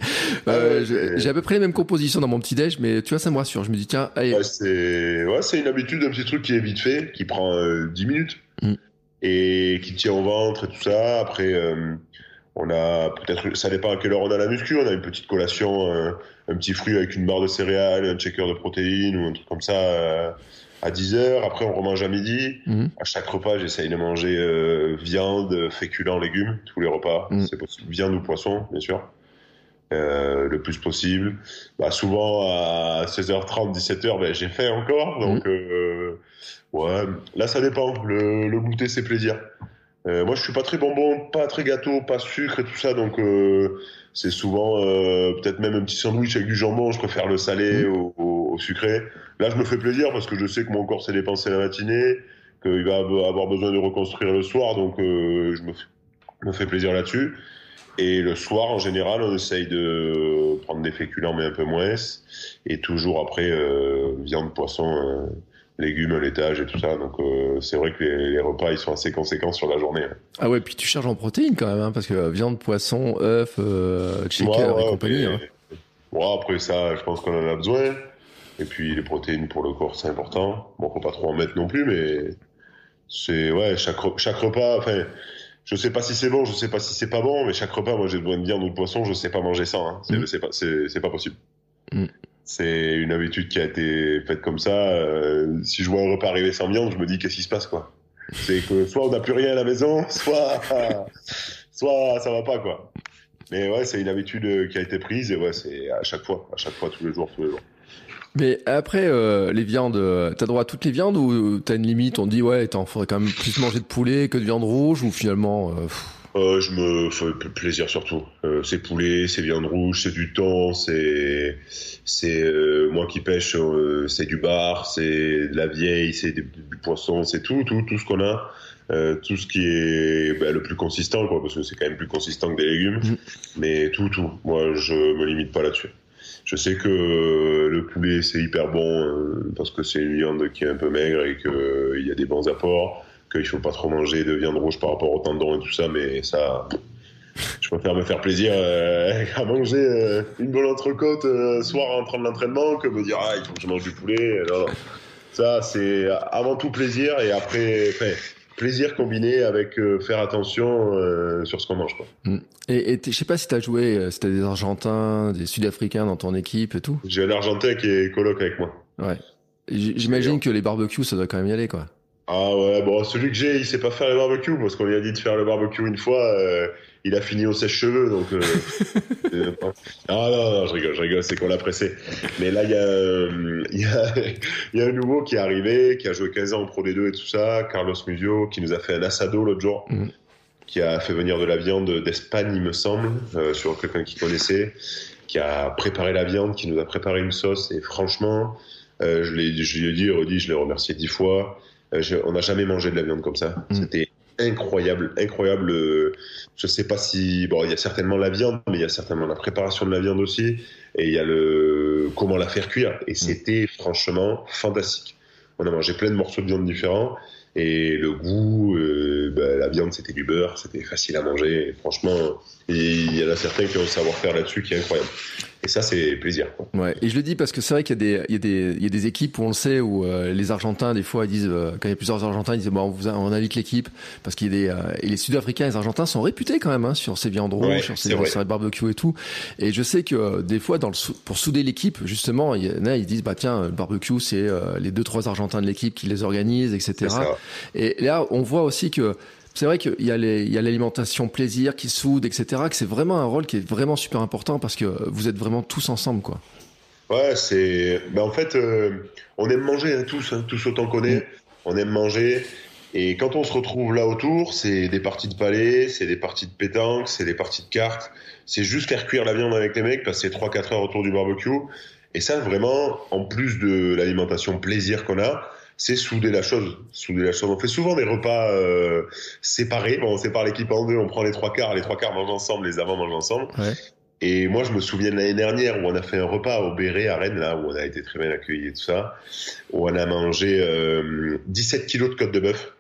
euh, Ah c'est- j'ai à peu près les mêmes compositions dans mon petit déj, mais tu vois, ça me rassure. Je me dis tiens, allez, Ouais, c'est ouais, une habitude, un petit truc qui est vite fait, qui prend euh, 10 minutes Mm. et qui tient au ventre et tout ça. Après, euh, on a peut-être, ça dépend à quelle heure on a la muscu, on a une petite collation, euh, un petit fruit avec une barre de céréales, un shaker de protéines ou un truc comme ça euh, à 10 heures. Après, on remange à midi. Mhm. À chaque repas, j'essaye de manger euh, viande, féculents, légumes, tous les repas. Mm. C'est possible. Viande ou poisson, bien sûr. Euh, le plus possible. Bah, souvent, à 16h30, 17h, ben, j'ai faim encore. Donc, euh, ouais, là, ça dépend. Le, le goûter, c'est plaisir. Euh, moi, je suis pas très bonbon, pas très gâteau, pas sucre et tout ça. Donc, euh, c'est souvent euh, peut-être même un petit sandwich avec du jambon. Je préfère le salé au, au- au sucré. Là, je me fais plaisir parce que je sais que mon corps s'est dépensé la matinée, qu'il va avoir besoin de reconstruire le soir. Donc, euh, je me fais, me fais plaisir là-dessus. Et le soir, en général, on essaye de prendre des féculents, mais un peu moins. Et toujours après, euh, viande, poisson, euh, légumes, laitage et tout ça. Donc, euh, c'est vrai que les, les repas, ils sont assez conséquents sur la journée. ah ouais, puis tu charges en protéines quand même, hein, parce que viande, poisson, œufs, shaker Ouais, ouais, et compagnie. hein. Ouais, après ça, je pense qu'on en a besoin. Et puis, les protéines pour le corps, c'est important. Bon, faut pas trop en mettre non plus, mais c'est, ouais, chaque, chaque repas, enfin, je sais pas si c'est bon, je sais pas si c'est pas bon, mais chaque repas, moi, j'ai besoin de viande ou de poisson, je sais pas manger sans, hein. C'est, Mm. pas, c'est, c'est pas possible. Mm. C'est une habitude qui a été faite comme ça. Euh, si je vois un repas arriver sans viande, je me dis qu'est-ce qui se passe, quoi? C'est que soit on n'a plus rien à la maison, soit, soit ça va pas, quoi. Mais ouais, c'est une habitude euh, qui a été prise et ouais, c'est à chaque fois, à chaque fois, tous les jours, tous les jours. Mais après, euh, les viandes, euh, t'as droit à toutes les viandes ou t'as une limite On dit ouais, t'en faudrait quand même plus manger de poulet que de viande rouge ou finalement. euh, Euh, je me fais plaisir surtout. Euh, c'est poulet, c'est viande rouge, c'est du thon, c'est c'est euh, moi qui pêche, euh, c'est du bar, c'est de la vieille, c'est du, poisson, c'est tout, tout, tout ce qu'on a, euh, tout ce qui est bah, le plus consistant, quoi, parce que c'est quand même plus consistant que des légumes, Mhm. mais tout, tout. Moi, je me limite pas là-dessus. Je sais que euh, le poulet c'est hyper bon euh, parce que c'est une viande qui est un peu maigre et que euh, y a des bons apports qu'il faut pas trop manger de viande rouge par rapport au tendon et tout ça, mais ça, je préfère me faire plaisir à manger une bonne entrecôte soir en train de l'entraînement que me dire ah il faut que je mange du poulet. Non. Ça c'est avant tout plaisir et après, plaisir combiné avec euh, faire attention euh, sur ce qu'on mange. Quoi. Mm. Et, et je sais pas si tu as joué, euh, si tu des Argentins, des Sud-Africains dans ton équipe et tout. J'ai un Argentin qui est coloc avec moi. Ouais. J'imagine que les barbecues, ça doit quand même y aller, quoi. Ah ouais, bon, celui que j'ai, il sait pas faire le barbecue, parce qu'on lui a dit de faire le barbecue une fois, il a fini au sèche-cheveux, donc... Euh, euh ah non, non, je rigole, je rigole, c'est qu'on l'a pressé. Mais là, il y, a, euh, y, a, y a un nouveau qui est arrivé, qui a joué 15 ans en Pro D2 et tout ça, Carlos Musio, qui nous a fait un assado l'autre jour, mm. qui a fait venir de la viande d'Espagne, il me semble, euh, sur quelqu'un qui connaissait, qui a préparé la viande, qui nous a préparé une sauce, et franchement, je l'ai je lui ai dit, redit, je l'ai remercié dix fois, euh, on n'a jamais mangé de la viande comme ça. Mm. C'était incroyable, incroyable. Je sais pas si bon, il y a certainement la viande, mais il y a certainement la préparation de la viande aussi, et il y a le comment la faire cuire. Et mm. c'était franchement fantastique. On a mangé plein de morceaux de viande différents, et le goût, euh, bah, la viande c'était du beurre, c'était facile à manger. Et franchement, il y en a certains qui ont un savoir-faire là-dessus qui est incroyable. Et ça, c'est plaisir. Ouais. Et je le dis parce que c'est vrai qu'il y, y, y, a des équipes où on le sait, où euh, les Argentins, des fois, ils disent, euh, quand il y a plusieurs Argentins, ils disent, bon, on, vous on invite l'équipe. Parce qu'il y a des, euh, et les Sud-Africains et les Argentins sont réputés quand même hein, sur ces viandes rouges, sur, ces, sur les barbecues et tout. Et je sais que des fois, dans le, pour souder l'équipe, justement, il y en a, ils disent, bah tiens, le barbecue, c'est les deux, trois Argentins de l'équipe qui les organisent, etc. Et là, on voit aussi que c'est vrai qu'il y a l'alimentation plaisir qui soude, etc. Que c'est vraiment un rôle qui est vraiment super important parce que vous êtes vraiment tous ensemble, quoi. Ouais, c'est. Ben, en fait, euh, on aime manger hein, tous, hein, tous autant qu'on est. Mm. On aime manger. Et quand on se retrouve là autour, c'est des parties de palais, c'est des parties de pétanque, c'est des parties de cartes. C'est juste faire cuire la viande avec les mecs, passer 3-4 heures autour du barbecue. Et ça, vraiment, en plus de l'alimentation plaisir qu'on a, c'est souder la chose. Souder la chose. On fait souvent des repas euh, séparés. Bon, on sépare l'équipe en deux, on prend les trois quarts, les trois quarts mangent ensemble, les avants mangent ensemble. Ouais. Et moi, je me souviens de l'année dernière où on a fait un repas au Béret à Rennes, là, où on a été très bien accueillis et tout ça, où on a mangé euh, 17 kilos de côte de bœuf.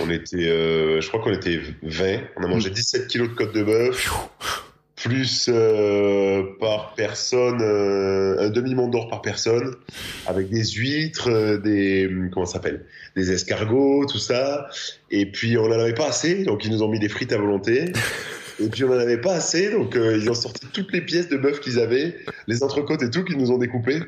On était, euh, je crois qu'on était 20. On a mangé 17 kilos de côte de bœuf plus euh, par personne, euh, un demi-monde d'or par personne, avec des huîtres, euh, des comment ça s'appelle, des escargots, tout ça. Et puis on n'en avait pas assez, donc ils nous ont mis des frites à volonté. Et puis on n'en avait pas assez, donc ils ont sorti toutes les pièces de bœuf qu'ils avaient, les entrecôtes et tout qu'ils nous ont découpées.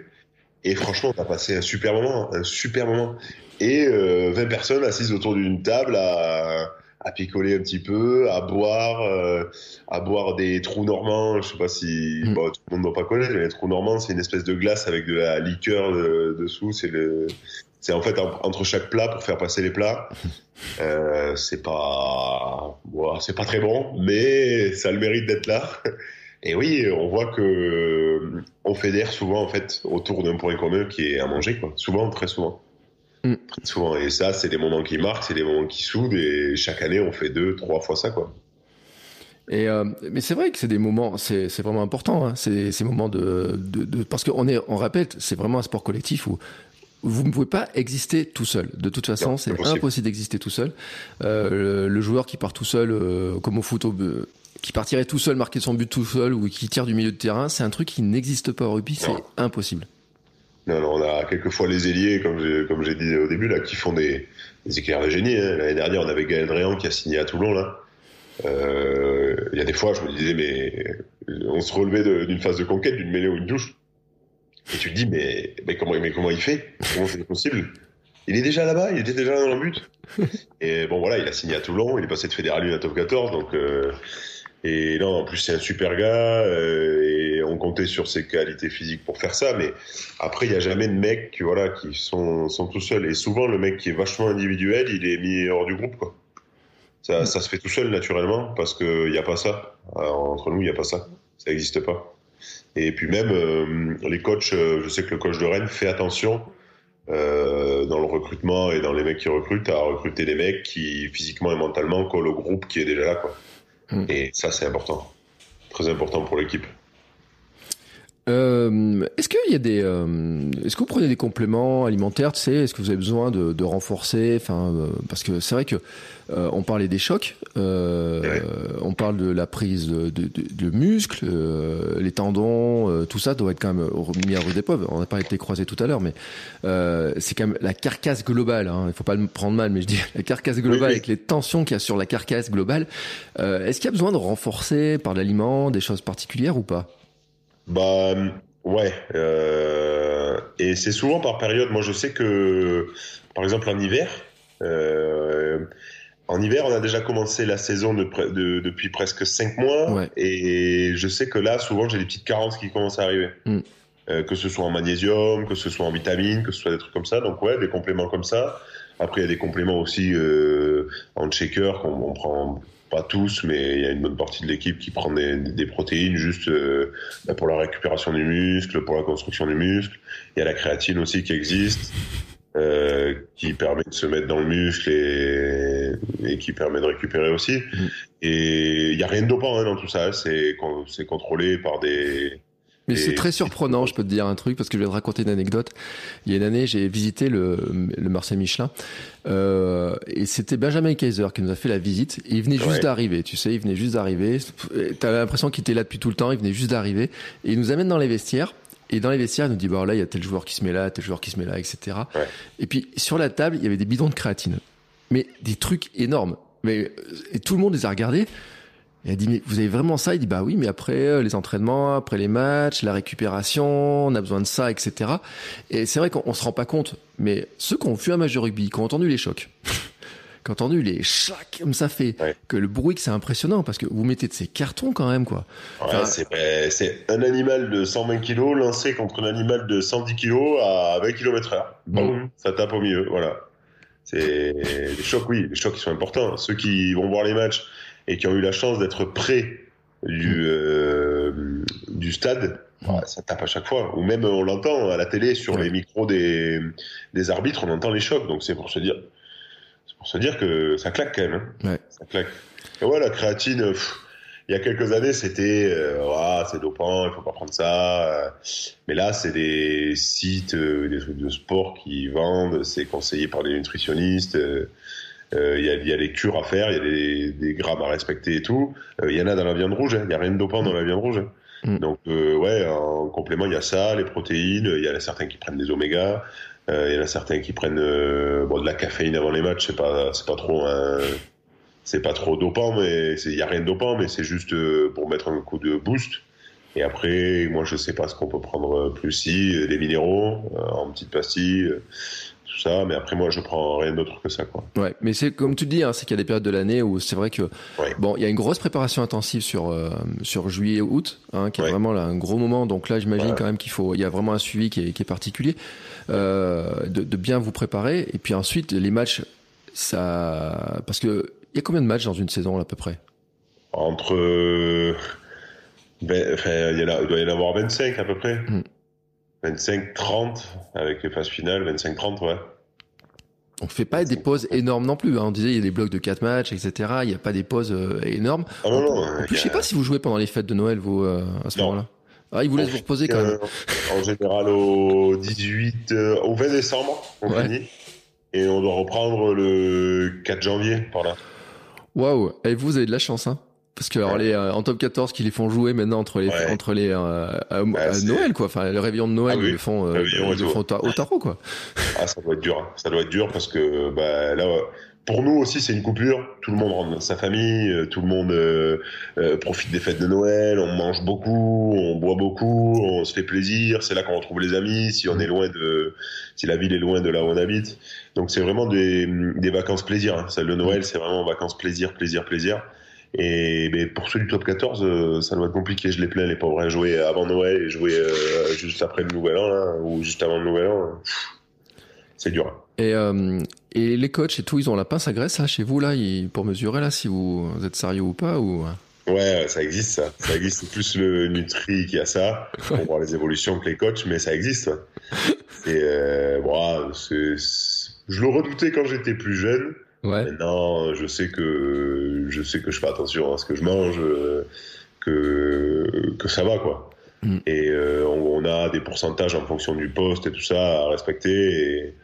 Et franchement, on a passé un super moment, un super moment. Et 20 personnes assises autour d'une table à à picoler un petit peu, à boire, euh, à boire des trous normands. Je sais pas si mm. bon, tout le monde ne doit pas connaître, mais les trous normands, c'est une espèce de glace avec de la liqueur dessous. C'est le, c'est en fait entre chaque plat pour faire passer les plats. Euh, c'est pas, bon, c'est pas très bon, mais ça a le mérite d'être là. Et oui, on voit que on fédère souvent en fait autour d'un point commun qui est à manger, quoi. Souvent, très souvent. Mm. souvent. Et ça, c'est des moments qui marquent, c'est des moments qui soudent, et chaque année, on fait deux, trois fois ça, quoi. Et euh, mais c'est vrai que c'est des moments, c'est vraiment important. Hein, ces, ces moments de, de, de parce qu'on est, on répète, c'est vraiment un sport collectif où vous ne pouvez pas exister tout seul. De toute façon, c'est impossible d'exister tout seul. Euh, le, joueur qui part tout seul, euh, comme au foot, au, qui partirait tout seul, marquer son but tout seul, ou qui tire du milieu de terrain, c'est un truc qui n'existe pas au rugby. C'est impossible. On a quelquefois les ailiers, comme j'ai, comme j'ai dit au début, là, qui font des, éclairs de génie. Hein. L'année dernière, on avait Gaël Dréan qui a signé à Toulon, là. Euh, il y a des fois, je me disais, mais on se relevait d'une phase de conquête, d'une mêlée ou une touche. Et tu te dis, mais, mais, comment, mais comment il fait? Comment c'est possible? Il est déjà là-bas, il était déjà dans le but. Et bon, voilà, il a signé à Toulon, il est passé de fédéral à top 14, donc... Euh, et non, en plus c'est un super gars euh, et on comptait sur ses qualités physiques pour faire ça. Mais après, il n'y a jamais de mecs qui, voilà, qui sont, sont tout seuls. Et souvent, le mec qui est vachement individuel, il est mis hors du groupe. Quoi. Ça, ça se fait tout seul naturellement parce qu'il n'y a pas ça. entre nous, il n'y a pas ça. Ça n'existe pas. Et puis même, euh, les coachs, euh, je sais que le coach de Rennes fait attention euh, dans le recrutement et dans les mecs qui recrutent à recruter des mecs qui physiquement et mentalement collent au groupe qui est déjà là. Quoi. Mm. Et ça, c'est important. Très important pour l'équipe. Euh, est-ce qu'il y a des, euh, est-ce que vous prenez des compléments alimentaires, tu sais, est-ce que vous avez besoin de, de renforcer, enfin, euh, parce que c'est vrai que euh, on parlait des chocs, euh, Ouais. on parle de la prise de, de, de- de muscles, euh, les tendons, euh, tout ça doit être quand même remis à rude épreuve. On n'a pas été croisé tout à l'heure, mais euh, c'est quand même la carcasse globale. Hein, il faut pas me prendre mal, mais je dis la carcasse globale Oui, oui. avec les tensions qu'il y a sur la carcasse globale. Euh, est-ce qu'il y a besoin de renforcer par l'aliment des choses particulières ou pas? Bah ouais. euh, et c'est souvent par période. Moi, je sais que, par exemple, en hiver, euh, en hiver, on a déjà commencé la saison de pre- de- depuis presque cinq mois. Ouais. Et je sais que là, souvent, j'ai des petites carences qui commencent à arriver. Mm. Euh, que ce soit en magnésium, que ce soit en vitamines, que ce soit des trucs comme ça. Donc ouais, des compléments comme ça. Après, il y a des compléments aussi euh, en shaker qu'on on prend pas tous, mais il y a une bonne partie de l'équipe qui prend des, des protéines juste euh, bah, pour la récupération du muscle, pour la construction du muscle. Il y a la créatine aussi qui existe, euh, qui permet de se mettre dans le muscle et, et qui permet de récupérer aussi. Et il y a rien de dopant hein, dans tout ça. C'est contrôlé par des Mais Et- c'est très surprenant, je peux te dire un truc, parce que je vais te raconter une anecdote. Il y a une année, j'ai visité le, le Marseille Michelin, euh, et c'était Benjamin Kaiser qui nous a fait la visite, et il venait juste Ouais. d'arriver, tu sais, il venait juste d'arriver, t'avais l'impression qu'il était là depuis tout le temps, il venait juste d'arriver, et il nous amène dans les vestiaires, et dans les vestiaires, il nous dit, bah là, il y a tel joueur qui se met là, tel joueur qui se met là, etc. Ouais. Et puis, sur la table, il y avait des bidons de créatine. Mais des trucs énormes. Mais, et tout le monde les a regardés. Il a dit, mais vous avez vraiment ça? Il dit, bah oui, mais après euh, les entraînements, après les matchs, la récupération, on a besoin de ça, etc. Et c'est vrai qu'on on se rend pas compte, mais ceux qui ont vu un match de rugby, qui ont entendu les chocs, qui ont entendu les chacs comme ça fait, Ouais. que le bruit que c'est impressionnant, parce que vous mettez de ces cartons quand même, quoi. Enfin- c'est c'est un animal de 120 kg lancé contre un animal de 110 kg à 20 km heure. Boum, ça tape au milieu, voilà. C'est les chocs, oui, les chocs qui sont importants. Ceux qui vont voir les matchs et qui ont eu la chance d'être près du euh, du stade, ouais, ça tape à chaque fois. Ou même on l'entend à la télé sur Ouais. les micros des des arbitres, on entend les chocs. Donc c'est pour se dire, c'est pour se dire que ça claque quand même. hein. Ouais. Ça claque. Et ouais, la créatine. pff, il y a quelques années, c'était euh, Ah, c'est dopant, il faut pas prendre ça. euh. Mais là, c'est des sites, euh, des trucs de sport qui vendent, c'est conseillé par les nutritionnistes. euh, euh, Il y, a, il y a des cures à faire, il y a des, des grammes à respecter et tout. Euh, Il y en a dans la viande rouge, hein. il y a rien de dopant dans la viande rouge. hein. Mm. Donc euh, ouais, en complément, il y a ça, les protéines. Il y en a certains qui prennent des omégas. Euh, il y en a certains qui prennent euh, bon de la caféine avant les matchs. C'est pas c'est pas trop un- c'est pas trop dopant, mais il y a rien de dopant, mais c'est juste euh, pour mettre un coup de boost. Et après, moi, je sais pas ce qu'on peut prendre plus si euh, des minéraux euh, en petites pastilles, euh, tout ça. Mais après, moi, je prends rien d'autre que ça, quoi. Ouais, mais c'est comme tu dis, hein, c'est qu'il y a des périodes de l'année où c'est vrai que Ouais. bon, il y a une grosse préparation intensive sur euh, sur juillet août, hein, qui est Ouais. vraiment là un gros moment. Donc là, j'imagine Voilà. quand même qu'il faut, il y a vraiment un suivi qui est, qui est particulier, euh, de, de bien vous préparer. Et puis ensuite, les matchs, ça, parce que il y a combien de matchs dans une saison là, à peu près? Entre, euh, ben, enfin, il, y en a- il doit y en avoir 25 à peu près. Mm. 25, 30 avec les phases finales, 25, 30, ouais. On fait pas des pauses énormes non plus. Hein. On disait il y a des blocs de 4 matchs, etc. Il n'y a pas des pauses euh, énormes. Ah non, non. En plus, je sais pas si vous jouez pendant les fêtes de Noël, vous, euh, à ce moment-là. Ah, ils vous laissent vous reposer quand même. En général, au 18, euh, au 20 décembre, on Ouais. finit. Et on doit reprendre le 4 janvier, par là. Waouh Et vous, vous avez de la chance, hein Parce que alors, Ouais. les, euh, en top 14 qui les font jouer maintenant entre les, Ouais. entre les euh, à, à c'est- Noël, quoi. Enfin, le réveillon de Noël, Ah oui. ils le font, euh, ils le font au, ta- au tarot, quoi. Ah, ça doit être dur. hein. Ça doit être dur parce que bah, là, pour nous aussi, c'est une coupure. Tout le monde rentre dans sa famille, euh, tout le monde euh, euh, profite des fêtes de Noël. On mange beaucoup, on boit beaucoup, on se fait plaisir. C'est là qu'on retrouve les amis. Si on est loin de, si la ville est loin de là où on habite, donc c'est vraiment des, des vacances plaisir. hein. Celle de Noël, c'est vraiment vacances plaisir, plaisir, plaisir. Et mais pour ceux du top 14, euh, ça doit être compliqué. Je les plains, les pauvres, à jouer avant Noël et jouer euh, juste après le Nouvel An là, ou juste avant le Nouvel An. C'est dur. Et, euh, et les coachs et tout, ils ont la pince à graisse, là, chez vous, là, pour mesurer, là, si vous, vous êtes sérieux ou pas, ou... Ouais, ça existe ça. Ça existe. C'est plus le Nutri qui a ça pour voir les évolutions que les coachs, mais ça existe. Et euh, bon, c'est- c'est- je le redoutais quand j'étais plus jeune. Ouais. Maintenant, je sais que je sais que je fais attention à ce que je mange, euh, que que ça va quoi. Mm. Et euh, on, a des pourcentages en fonction du poste et tout ça à respecter. Et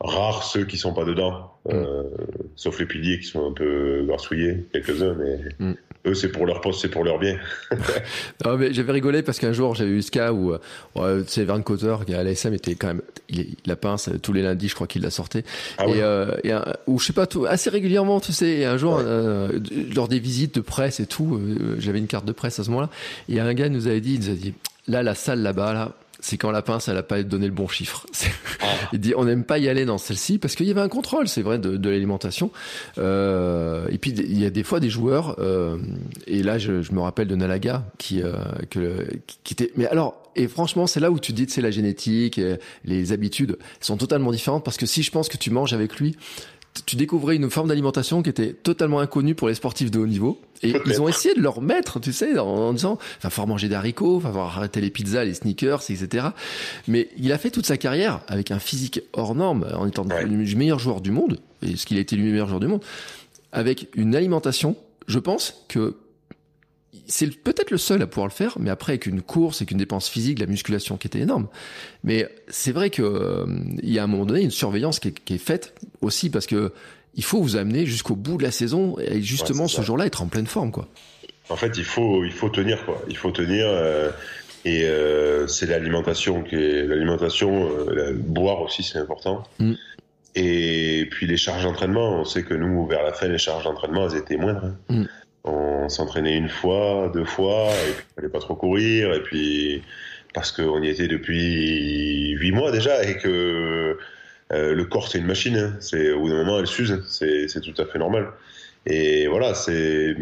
rares ceux qui sont pas dedans, mm. euh, sauf les piliers qui sont un peu grassouillés, quelques-uns, mais mm. Eux c'est pour leur poste, c'est pour leur bien. non, mais j'avais rigolé parce qu'un jour j'avais eu ce cas où euh, c'est Vern Cotter qui à l'ASM était quand même il, la pince tous les lundis, je crois qu'il la sortait. Ah et, euh, et ou je sais pas tout, assez régulièrement, tu sais. un jour euh, lors des visites de presse et tout, euh, j'avais une carte de presse à ce moment-là. Et un gars nous avait dit, il nous a dit là la salle là-bas là c'est quand la pince elle a pas donné le bon chiffre. Ah. Il dit on n'aime pas y aller dans celle-ci parce qu'il y avait un contrôle, c'est vrai, de, de l'alimentation. Euh, et puis il y a des fois des joueurs euh, et là je, je, me rappelle de Nalaga qui euh, que, qui était mais alors et franchement c'est là où tu dis c'est la génétique, et les habitudes sont totalement différentes parce que si je pense que tu manges avec lui tu découvrais une forme d'alimentation qui était totalement inconnue pour les sportifs de haut niveau. Et ils ont essayé de leur mettre, tu sais, en, disant, enfin, faut manger d'haricots, faut avoir arrêté les pizzas, les sneakers, etc. Mais il a fait toute sa carrière avec un physique hors norme, en étant le meilleur joueur du monde, et ce qu'il a été le meilleur joueur du monde, avec une alimentation, je pense que c'est peut-être le seul à pouvoir le faire, mais après avec une course, avec une dépense physique, la musculation qui était énorme. Mais c'est vrai que euh, il y a un moment donné une surveillance qui est, qui est, faite aussi parce que il faut vous amener jusqu'au bout de la saison et justement ce jour-là être en pleine forme, quoi. En fait, il faut il faut tenir quoi. Il faut tenir euh, et euh, c'est l'alimentation qui est l'alimentation, euh, boire aussi c'est important. Mm. Et puis les charges d'entraînement, on sait que nous vers la fin les charges d'entraînement elles étaient moindres. Hein. Mm. On s'entraînait une fois, deux fois, et puis il fallait pas trop courir, et puis parce qu'on y était depuis huit mois déjà, et que euh, le corps c'est une machine. Hein. C'est au bout d'un moment elle s'use, c'est tout à fait normal. Et voilà, c'est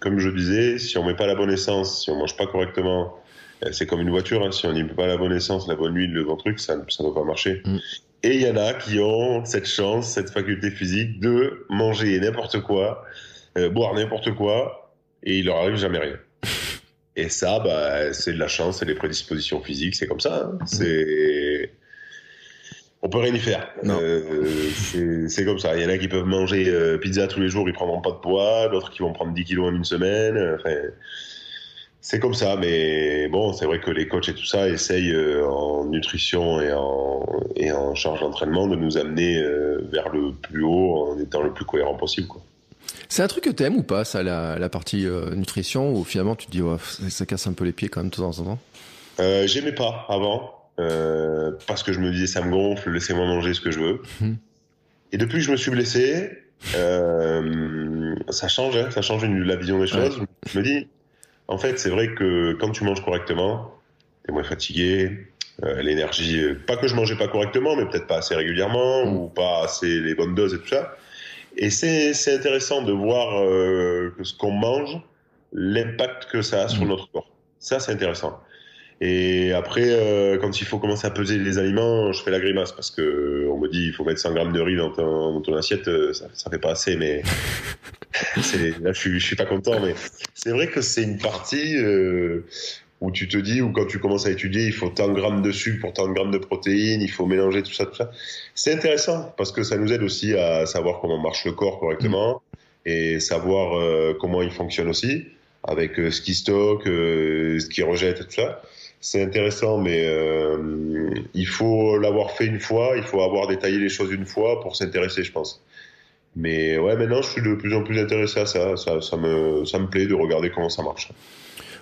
comme je disais, si on met pas la bonne essence, si on mange pas correctement, euh, c'est comme une voiture. Hein. si on n'y met pas la bonne essence, la bonne huile, le bon truc, ça ça ne va pas marcher. Mm. Et il y en a qui ont cette chance, cette faculté physique de manger n'importe quoi euh, boire n'importe quoi et il leur arrive jamais rien. Et ça, bah, c'est de la chance, c'est des prédispositions physiques, c'est comme ça. Hein. C'est on peut rien y faire. Euh, c'est comme ça. Il y en a qui peuvent manger euh, pizza tous les jours, ils prendront pas de poids, d'autres qui vont prendre 10 kilos en une semaine. Enfin, c'est comme ça, mais bon, c'est vrai que les coachs et tout ça essayent en nutrition et en, et en charge d'entraînement de nous amener vers le plus haut en étant le plus cohérent possible. Quoi. C'est un truc que t'aimes ou pas, ça, la, la partie euh, nutrition, ou finalement tu te dis, ça, casse un peu les pieds quand même de temps en temps? Euh, J'aimais pas avant, euh, parce que je me disais, ça me gonfle, laissez-moi manger ce que je veux. Mhm. Et depuis que je me suis blessé, ça change, hein, ça change la vision des choses. Je me dis, en fait, c'est vrai que quand tu manges correctement, t'es moins fatigué, euh, l'énergie, pas que je mangeais pas correctement, mais peut-être pas assez régulièrement, mhm. ou pas assez les bonnes doses et tout ça. Et c'est intéressant de voir euh, ce qu'on mange, l'impact que ça a sur mm. notre corps. Ça, c'est intéressant. Et après, euh, quand il faut commencer à peser les aliments, je fais la grimace parce que on me dit il faut mettre 100 grammes de riz dans ton, dans ton assiette, euh, ça, ça fait pas assez. Mais là, je suis, je suis pas content. Mais c'est vrai que c'est une partie euh, où tu te dis, ou quand tu commences à étudier, il faut tant de grammes de sucre pour tant de grammes de protéines, il faut mélanger tout ça, tout ça. C'est intéressant parce que ça nous aide aussi à savoir comment marche le corps correctement mm. et savoir euh, comment il fonctionne aussi avec euh, ce qui stocke, euh, ce qui rejette, tout ça. C'est intéressant, mais il faut l'avoir fait une fois, il faut avoir détaillé les choses une fois pour s'intéresser, je pense. Mais ouais, maintenant, je suis de plus en plus intéressé à ça. Ça, ça me, ça me plaît de regarder comment ça marche.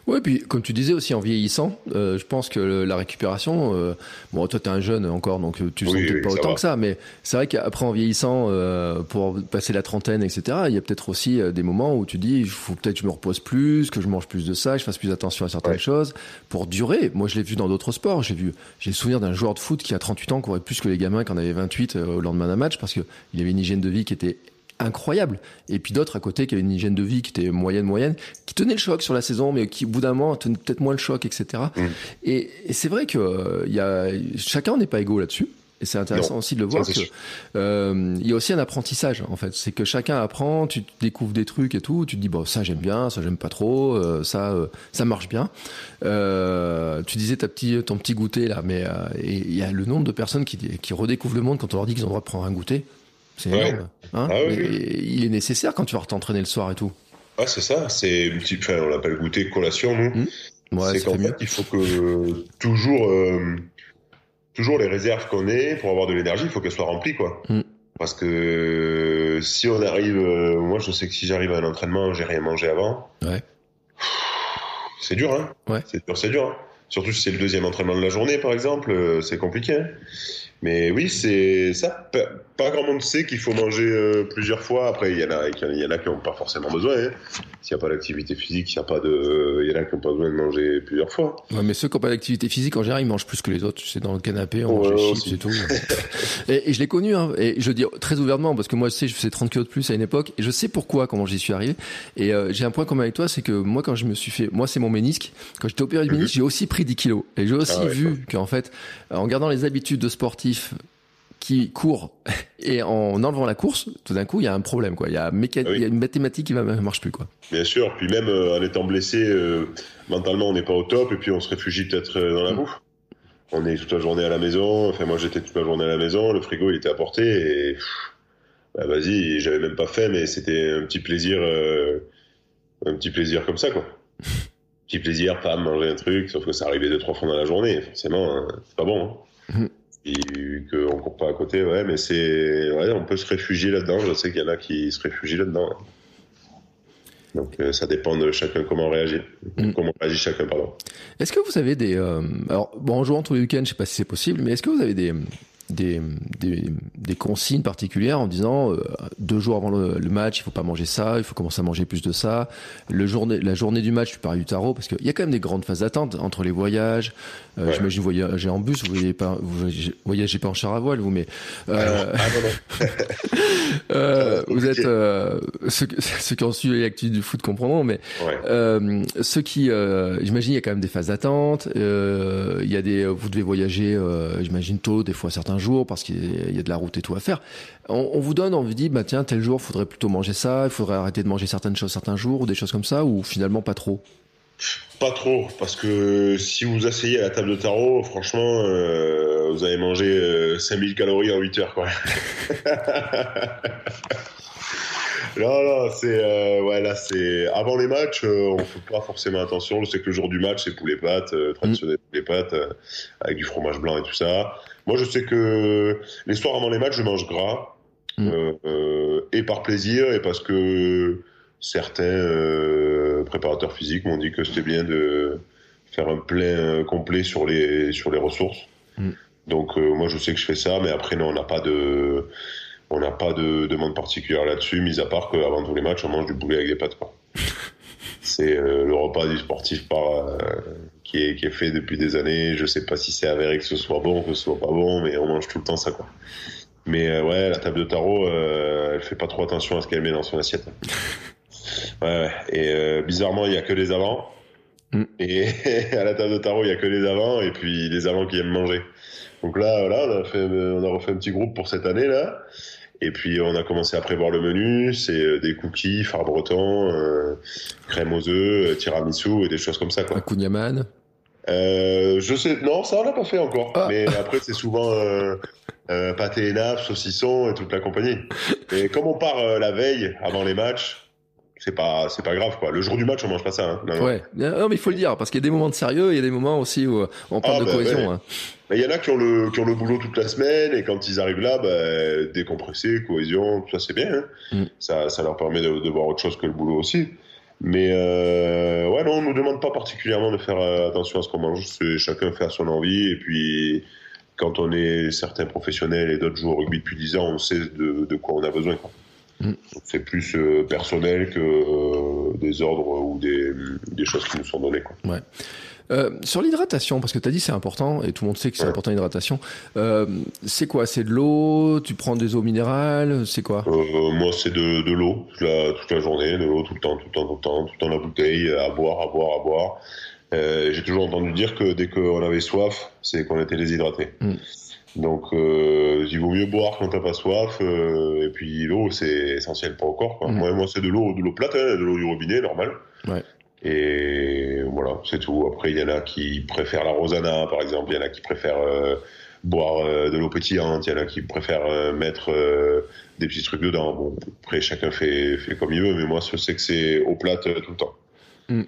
Ouais, puis comme tu disais aussi en vieillissant, euh, je pense que la récupération, euh, bon, toi t'es un jeune encore, donc euh, tu sens peut-être pas autant que ça, mais c'est vrai qu'après en vieillissant, euh, pour passer la trentaine, etc., il y a peut-être aussi des moments où tu dis, il faut peut-être que je me repose plus, que je mange plus de ça, que je fasse plus attention à certaines choses pour durer. Moi, je l'ai vu dans d'autres sports. J'ai vu, j'ai le souvenir d'un joueur de foot qui a 38 ans courait plus que les gamins qui en avaient 28 au lendemain d'un match parce que il avait une hygiène de vie qui était incroyable. Et puis d'autres à côté qui avaient une hygiène de vie qui était moyenne, moyenne, qui tenaient le choc sur la saison, mais qui au bout d'un moment tenaient peut-être moins le choc, etc. Mm. Et, c'est vrai que euh, il y a, chacun n'est pas égaux là-dessus. Et c'est intéressant aussi de le voir que euh, il y a aussi un apprentissage en fait. C'est que chacun apprend, tu découvres des trucs et tout, tu te dis bon ça j'aime bien, ça j'aime pas trop, euh, ça ça marche bien. tu disais ta petit, ton petit goûter là, mais il y a le nombre de personnes qui, qui redécouvrent le monde quand on leur dit qu'ils ont le droit de prendre un goûter. C'est énorme. Hein ah il est nécessaire quand tu vas t'entraîner le soir et tout. Ah, c'est ça. C'est on l'appelle goûter collation, nous. Hmm. Ouais, c'est qu'en fait mieux. il faut que toujours, euh, toujours les réserves qu'on ait pour avoir de l'énergie, il faut qu'elles soient remplies, quoi. Mm. Parce que si on arrive, euh, moi je sais que si j'arrive à un entraînement, j'ai rien mangé avant. Ouais. C'est dur, hein. Ouais. C'est dur, c'est dur. hein. Surtout si c'est le deuxième entraînement de la journée, par exemple, euh, c'est compliqué. hein. Mais oui, c'est ça. Pas grand monde sait qu'il faut manger euh, plusieurs fois. Après, il y en a, il y en a qui n'ont pas forcément besoin. hein. S'il n'y a pas d'activité physique, s'il n'y a pas de, il y en a qui n'ont pas besoin de manger plusieurs fois. Ouais, mais ceux qui n'ont pas d'activité physique, en général, ils mangent plus que les autres. C'est dans le canapé, on Ouais, mange des aussi. chips et tout. et, et je l'ai connu, hein, et je le dis très ouvertement, parce que moi, je sais, je faisais 30 kilos de plus à une époque, et je sais pourquoi, comment j'y suis arrivé. Et euh, j'ai un point commun avec toi, c'est que moi, quand je me suis fait, moi, c'est mon ménisque. Quand j'étais opéré du ménisque, j'ai aussi pris 10 kilos. Et j'ai aussi Mhm. Ah ouais, vu qu'en fait, en gardant les habitudes de sportifs qui courent et en enlevant la course, tout d'un coup, il y a un problème, quoi. Il y a, méca- Ah oui. il y a une mathématique qui ne marche plus, quoi. Bien sûr. Puis même euh, en étant blessé, euh, mentalement, on n'est pas au top, et puis on se réfugie peut-être euh, dans la Mm. bouffe. On est toute la journée à la maison. Enfin, moi, j'étais toute la journée à la maison. Le frigo, il était à portée, et bah, vas-y, j'avais même pas faim, mais c'était un petit plaisir, euh, un petit plaisir comme ça, quoi. petit plaisir, pas manger un truc, sauf que ça arrivait deux trois fois dans la journée. Forcément, hein, c'est pas bon. Hein. Mhm. Et qu'on court pas à côté, ouais, mais c'est, ouais, on peut se réfugier là-dedans. Je sais qu'il y en a qui se réfugient là-dedans. Donc euh, ça dépend de chacun comment réagir, Mm. comment réagit chacun, pardon. Est-ce que vous avez des... euh, alors, bon, en jouant tous les week-ends, je sais pas si c'est possible, mais est-ce que vous avez des, des, des, des consignes particulières en disant euh, deux jours avant le, le match, il faut pas manger ça, il faut commencer à manger plus de ça. Le journée, la journée du match, tu parles du tarot, parce qu'il y a quand même des grandes phases d'attente entre les voyages. Euh, Ouais. J'imagine vous voyagez en bus, vous voyagez pas, vous voyagez- pas en char à voile, vous, mais euh, Ah non. euh, vous êtes ceux, qui- ceux qui ont suivi l'actu du foot comprendront, mais Ouais. ceux qui, j'imagine, il y a quand même des phases d'attente. il y a des, vous devez voyager, j'imagine tôt, des fois certains jours, parce qu'il y a de la route et tout à faire. On, on vous donne, on vous dit, bah tiens, tel jour, faudrait plutôt manger ça, il faudrait arrêter de manger certaines choses certains jours ou des choses comme ça, ou finalement pas trop? Pas trop, parce que si vous asseyez à la table de tarot, franchement, euh, vous allez manger euh, 5000 calories en 8 heures, quoi. non, non, c'est, euh, ouais, là, c'est, avant les matchs, euh, on fait pas forcément attention. Je sais que le jour du match, c'est poulet pâtes, euh, traditionnel poulet pâtes, euh, avec du fromage blanc et tout ça. Moi, je sais que les soirs avant les matchs, je mange gras, Mm. euh, euh, et par plaisir, et parce que certains euh, préparateurs physiques m'ont dit que c'était bien de faire un plein complet sur les sur les ressources. Mm. Donc euh, moi je sais que je fais ça, mais après non, on n'a pas de on n'a pas de demande particulière là-dessus, mis à part qu'avant tous les matchs, on mange du poulet avec des pâtes. C'est le repas du sportif par, qui, est, qui est fait depuis des années. Je sais pas si c'est avéré que ce soit bon, que ce soit pas bon, mais on mange tout le temps ça. quoi. Mais euh, ouais, la table de tarot, euh, elle fait pas trop attention à ce qu'elle met dans son assiette. Ouais, ouais. Et euh, bizarrement, il y a que les avants. Mm. Et à la table de tarot, il y a que les avants et puis les avants qui aiment manger. Donc là, voilà, on a fait, on a refait un petit groupe pour cette année là. Et puis on a commencé à prévoir le menu. C'est euh, des cookies, phare breton, crème aux œufs, tiramisu et des choses comme ça. Quoi. Un. Euh, je sais, non, ça on l'a pas fait encore. Ah. Mais après, c'est souvent euh, euh, pâté et nappe, saucisson et toute la compagnie. Et comme on part euh, la veille avant les matchs, c'est pas, c'est pas grave quoi. Le jour du match, on mange pas ça. Hein. Non. Ouais. Non, mais il faut le dire, parce qu'il y a des moments de sérieux, il y a des moments aussi où on parle Ah, de bah, cohésion. ouais. hein. Mais il y en a qui ont le, qui ont le boulot toute la semaine et quand ils arrivent là, bah, décompresser, cohésion, tout ça c'est bien. Hein. Mm. Ça, ça leur permet de, de voir autre chose que le boulot aussi. Mais euh, ouais, non, on nous demande pas particulièrement de faire euh, attention à ce qu'on mange. Chacun fait à son envie et puis quand on est certains professionnels et d'autres joueurs au rugby depuis 10 ans, on sait de, de quoi on a besoin. quoi. Mm. C'est plus euh, personnel que euh, des ordres ou des, des choses qui nous sont données. Quoi. Euh, sur l'hydratation, parce que tu as dit c'est important, et tout le monde sait que c'est Ouais. important l'hydratation, euh, c'est quoi? C'est de l'eau? Tu prends des eaux minérales? C'est quoi? Euh, moi, c'est de, de l'eau toute la, toute la journée, de l'eau tout le temps, tout le temps, tout le temps, tout le temps la bouteille, à boire, à boire, à boire. J'ai toujours entendu dire que dès qu'on avait soif, c'est qu'on était déshydraté. Mm. Donc, il vaut mieux boire quand t'as pas soif. et puis l'eau, c'est essentiel pour le corps. Quoi. Mm. Moi, moi, c'est de l'eau, de l'eau plate, hein, de l'eau du robinet, normal. Ouais. Et voilà, c'est tout. Après, il y en a qui préfèrent la rosana, par exemple. Il y en a qui préfèrent euh, boire euh, de l'eau pétillante. Il y en a qui préfèrent euh, mettre des petits trucs dedans. Bon, après, chacun fait, fait comme il veut, mais moi, je sais que c'est eau plate euh, tout le temps. Mm.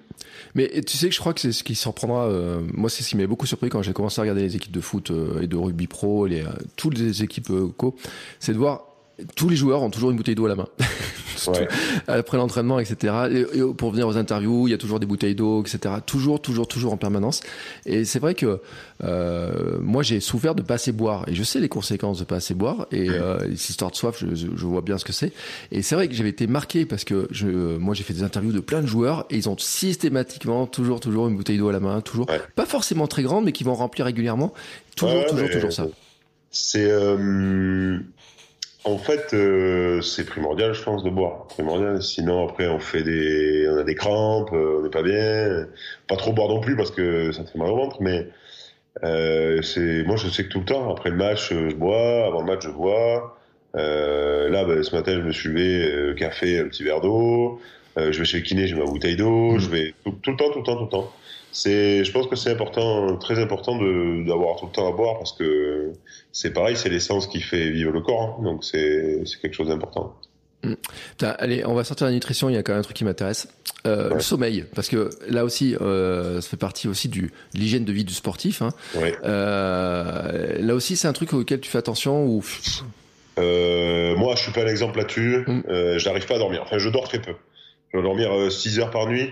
Mais tu sais que je crois que c'est ce qui surprendra. Euh, moi, c'est ce qui m'avait beaucoup surpris quand j'ai commencé à regarder les équipes de foot et de rugby pro, les, toutes les équipes co, c'est de voir tous les joueurs ont toujours une bouteille d'eau à la main. Ouais. Après l'entraînement, etc. Et, pour venir aux interviews, il y a toujours des bouteilles d'eau, etc. Toujours, toujours, toujours en permanence. Et c'est vrai que euh, moi, j'ai souffert de pas assez boire. Et je sais les conséquences de pas assez boire. Et euh, cette histoire de soif, je, je vois bien ce que c'est. Et c'est vrai que j'avais été marqué parce que je, moi, j'ai fait des interviews de plein de joueurs et ils ont systématiquement toujours, toujours une bouteille d'eau à la main. Toujours, pas forcément très grande, mais qui vont remplir régulièrement. Toujours, toujours, toujours ça. C'est euh, en fait, euh, c'est primordial, je pense, de boire. Primordial. Sinon, après, on fait des, on a des crampes, euh, on n'est pas bien. Pas trop boire non plus parce que ça te fait mal au ventre. Mais euh, c'est, moi, je sais que tout le temps, après le match, je bois. Avant le match, je bois. Là, ben, ce matin, je me suis levé, café, un petit verre d'eau. Je vais chez le kiné, j'ai ma bouteille d'eau. Mmh. Je vais tout, tout, le temps, tout le temps, tout le temps c'est, je pense que c'est important, très important de, d'avoir tout le temps à boire parce que c'est pareil, c'est l'essence qui fait vivre le corps, hein. donc c'est, c'est quelque chose d'important. Mmh. Allez, on va sortir de la nutrition. Il y a quand même un truc qui m'intéresse, euh, le sommeil, parce que là aussi, euh, ça fait partie aussi du de l'hygiène de vie du sportif. Hein. Ouais. Euh, là aussi, c'est un truc auquel tu fais attention ou euh, Moi, je suis pas un exemple là-dessus. Mmh. Euh, je n'arrive pas à dormir. Enfin, je dors très peu. Je vais dormir 6 heures par nuit.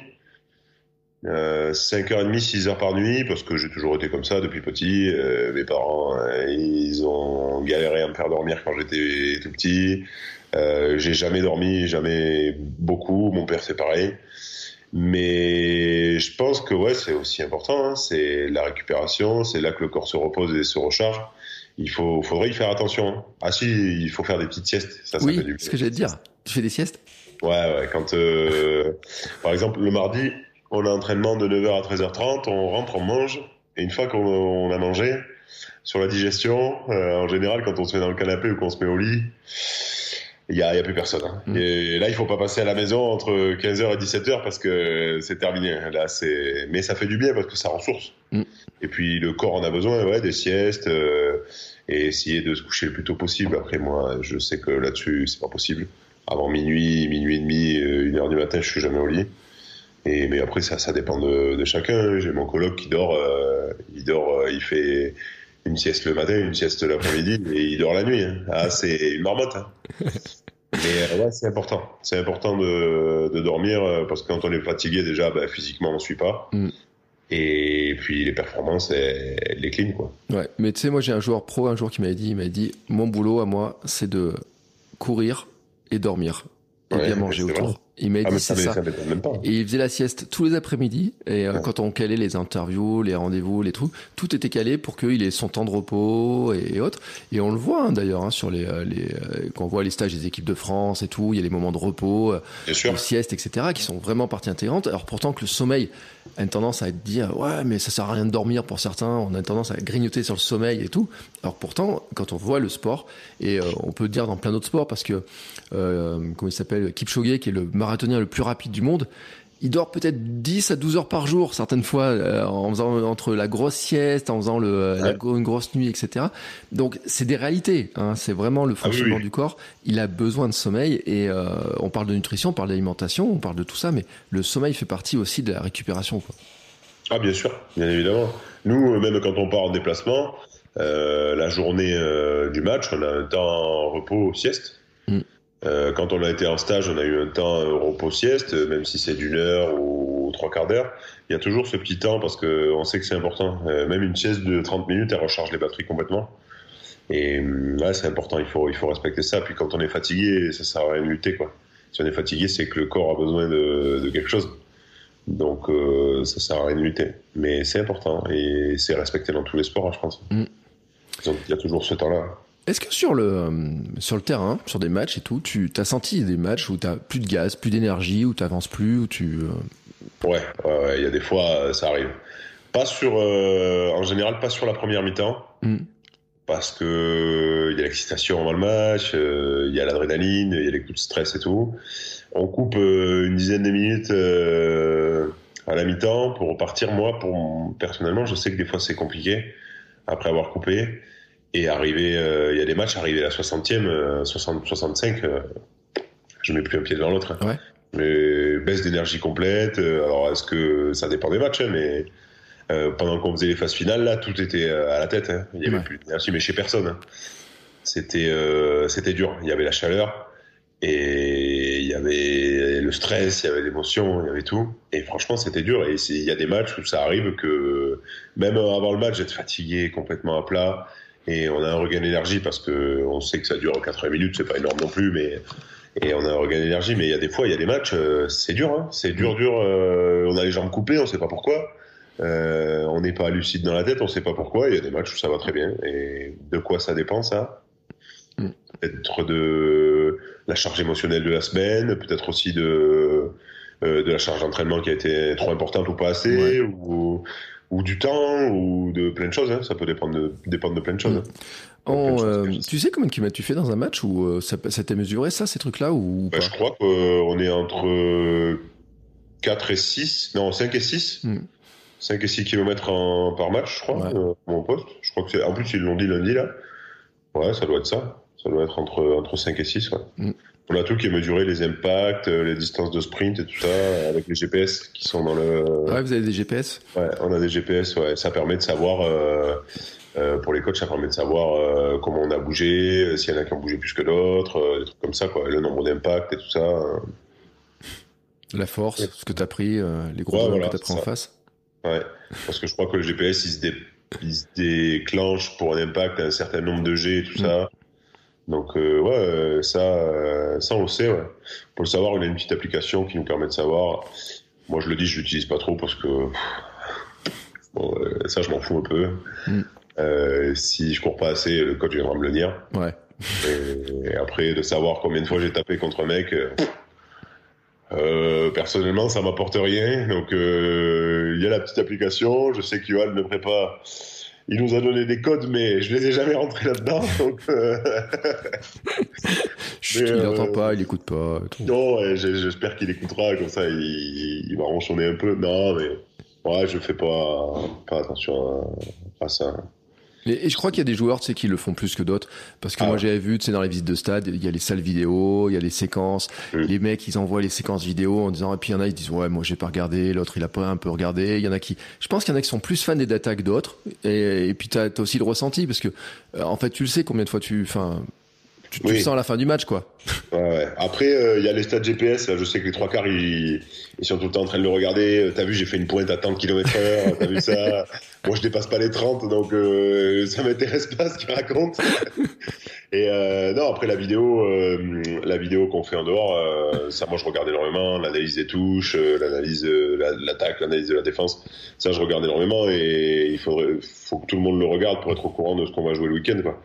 Euh, 5h30, 6h par nuit, parce que j'ai toujours été comme ça depuis petit. Euh, mes parents, euh, ils ont galéré à me faire dormir quand j'étais tout petit. Euh, j'ai jamais dormi, jamais beaucoup. Mon père, c'est pareil. Mais je pense que ouais, c'est aussi important. Hein. C'est la récupération, c'est là que le corps se repose et se recharge. Il faut, faudrait y faire attention. Hein. Ah si, il faut faire des petites siestes. Ça, ça oui, fait du ce que j'allais te dire. Tu fais des siestes? Ouais, ouais. Quand, euh, par exemple, le mardi, on a entraînement de 9h à 13h30, on rentre, on mange, et une fois qu'on a mangé, sur la digestion, euh, en général, quand on se met dans le canapé ou qu'on se met au lit, il y a, y a, plus personne. Hein. Mm. Et là, il faut pas passer à la maison entre 15h et 17h parce que c'est terminé. Là, c'est, mais ça fait du bien parce que ça ressource. Mm. Et puis le corps en a besoin, ouais, des siestes euh, et essayer de se coucher le plus tôt possible. Après, moi, je sais que là-dessus, c'est pas possible. Avant minuit, minuit et demi, euh, une heure du matin, je suis jamais au lit. Et mais après ça, ça dépend de, de chacun. J'ai mon coloc qui dort, euh, il dort, euh, il fait une sieste le matin, une sieste l'après-midi, et il dort la nuit. Hein. Ah, c'est une marmotte. Hein. Mais euh, ouais, c'est important. C'est important de, de, dormir parce que quand on est fatigué déjà, bah, physiquement on suit pas. Mm. Et puis les performances, elles, les clean quoi. Ouais, mais tu sais, moi j'ai un joueur pro un jour qui m'a dit, il m'a dit, mon boulot à moi, c'est de courir et dormir et bien manger autour. Il m'a ah, dit c'est ça. Et il faisait la sieste tous les après-midi. Et euh, quand on calait les interviews, les rendez-vous, les trucs, tout était calé pour qu'il ait son temps de repos et, autres. Et on le voit hein, d'ailleurs hein, sur les, euh, les euh, quand on voit les stages des équipes de France et tout, il y a les moments de repos, les siestes, etc., qui sont vraiment partie intégrante. Alors pourtant que le sommeil a tendance à dire ouais mais ça sert à rien de dormir pour certains. On a tendance à grignoter sur le sommeil et tout. Alors pourtant quand on voit le sport et on peut dire dans plein d'autres sports parce que comment il s'appelle Kipchoge qui est le marathonien le plus rapide du monde, il dort peut-être 10 à 12 heures par jour, certaines fois, euh, en faisant entre la grosse sieste, en faisant le, la, une grosse nuit, etc. Donc, c'est des réalités. Hein, c'est vraiment le ah fonctionnement du corps. Il a besoin de sommeil et euh, on parle de nutrition, on parle d'alimentation, on parle de tout ça, mais le sommeil fait partie aussi de la récupération. Quoi. Ah, bien sûr, bien évidemment. Nous, même quand on part en déplacement, euh, la journée du match, on a un temps repos sieste. Mm. Euh, quand on a été en stage, on a eu un temps repos-sieste, même si c'est d'une heure ou trois quarts d'heure. Il y a toujours ce petit temps parce qu'on sait que c'est important. Euh, même une sieste de 30 minutes, elle recharge les batteries complètement. Et là, euh, c'est important, il faut, il faut respecter ça. Puis quand on est fatigué, ça sert à rien de lutter. Quoi. Si on est fatigué, c'est que le corps a besoin de, de quelque chose. Donc euh, ça sert à rien de lutter. Mais c'est important et c'est respecté dans tous les sports, hein, je pense. Mm. Donc il y a toujours ce temps-là. Est-ce que sur le, euh, sur le terrain, sur des matchs et tout, tu as senti des matchs où tu plus de gaz, plus d'énergie, où tu avances plus, où tu... Euh, ouais, il ouais, y a des fois, euh, ça arrive. Pas sur, en général, pas sur la première mi-temps. Hmm. Parce que il y a l'excitation avant le match, il y a l'adrénaline, il y a les coups de stress et tout. On coupe une dizaine de minutes à la mi-temps pour repartir. Moi, pour, personnellement, je sais que des fois c'est compliqué après avoir coupé. Et arrivé, euh, il y a des matchs, arrivé à la 60e, 60, 65, euh, je mets plus un pied devant l'autre. Ouais. Mais baisse d'énergie complète. euh, Alors, est-ce que ça dépend des matchs, hein, mais euh, pendant qu'on faisait les phases finales, là, tout était euh, à la tête. hein. Il y avait Ouais. plus d'énergie, mais chez personne. hein. C'était, euh, c'était dur. Il y avait la chaleur et il y avait le stress, il y avait l'émotion, il y avait tout. Et franchement, c'était dur. Et il y a des matchs où ça arrive que même avant le match, j'étais fatigué, complètement à plat. Et on a un regain d'énergie parce que on sait que ça dure 80 minutes, c'est pas énorme non plus, mais et on a un regain d'énergie. Mais il y a des fois, il y a des matchs, euh, c'est dur, hein. c'est dur, dur. euh, on a les jambes coupées, on sait pas pourquoi. Euh, on n'est pas lucide dans la tête, on sait pas pourquoi. Il y a des matchs où ça va très bien. Et de quoi ça dépend ça? Mm. Peut-être de la charge émotionnelle de la semaine, peut-être aussi de de la charge d'entraînement qui a été trop importante ou pas assez, ou ou du temps, ou de plein de choses. hein. Ça peut dépendre de, dépendre de plein de choses. Mm. hein. En, euh, tu sais combien de kilomètres tu fais dans un match ou euh, ça, ça t'est mesuré ça, ces trucs-là ou Bah, pas? je crois qu'on est entre 4 et 6, non 5 et 6. Mm. 5 et 6 km en, par match, je crois, Ouais. euh, mon poste. Je crois que en plus, ils l'ont dit lundi, là. Ouais, ça doit être ça. Ça doit être entre, entre 5 et 6, ouais. Mm. On a tout qui est mesuré, les impacts, euh, les distances de sprint et tout ça, avec les GPS qui sont dans le, Ouais, vous avez des GPS Ouais, on a des GPS, ouais. Ça permet de savoir, euh, euh, pour les coachs, ça permet de savoir euh, comment on a bougé, s'il y en a qui ont bougé plus que d'autres, des trucs comme ça, quoi. Le nombre d'impacts et tout ça. La force, Ouais. ce que t'as pris, euh, les gros Ouais, voilà, que t'as pris c'est en face. Ouais. Parce que je crois que le GPS, il se, dé- il se déclenche pour un impact à un certain nombre de G et tout Mm. ça. Donc, euh, ouais, euh, ça, euh, ça, on le sait, ouais. Pour le savoir, il y a une petite application qui nous permet de savoir. Moi, je le dis, je l'utilise pas trop parce que, bon, euh, ça, je m'en fous un peu. Mm. Euh, si je cours pas assez, le coach viendra me le dire. Ouais. Et, et après, de savoir combien de fois j'ai tapé contre un mec, personnellement, ça m'apporte rien. Donc, euh, il y a la petite application. Je sais que Yoann ne pas. Il nous a donné des codes, mais je les ai jamais rentrés là-dedans. Donc, euh, Chut, Mais, il euh, entend pas, il écoute pas. tout. non, j'espère qu'il écoutera. Comme ça, il, il va ronchonner un peu. Non, mais ouais, je fais pas, pas attention à, à ça. Et, et je crois qu'il y a des joueurs, tu sais, qui le font plus que d'autres. Parce que Ah moi, ouais. j'avais vu, tu sais, dans les visites de stade, il y a les salles vidéo, il y a les séquences. Les mecs, ils envoient les séquences vidéo en disant, et puis il y en a, ils disent, ouais, moi, j'ai pas regardé, l'autre, il a pas un peu regardé. Il y en a qui, je pense qu'il y en a qui sont plus fans des data que d'autres. Et, et puis, t'as as aussi le ressenti, parce que, euh, en fait, tu le sais combien de fois tu, enfin, tu, tu Oui. sens à la fin du match, quoi. Ouais, ouais. Après, euh, il y a les stats GPS. Là, je sais que les trois quarts, ils, ils sont tout le temps en train de le regarder. Euh, T'as vu, j'ai fait une pointe à tant heure. T'as vu ça Moi, je dépasse pas les 30, donc euh, ça m'intéresse pas ce qu'ils racontent. Et euh, non, après la vidéo, euh, la vidéo qu'on fait en dehors, euh, ça, moi, je regarde énormément. L'analyse des touches, euh, l'analyse de la- l'attaque, l'analyse de la défense. Ça, je regarde énormément. Et il faudrait, faut que tout le monde le regarde pour être au courant de ce qu'on va jouer le week-end, quoi.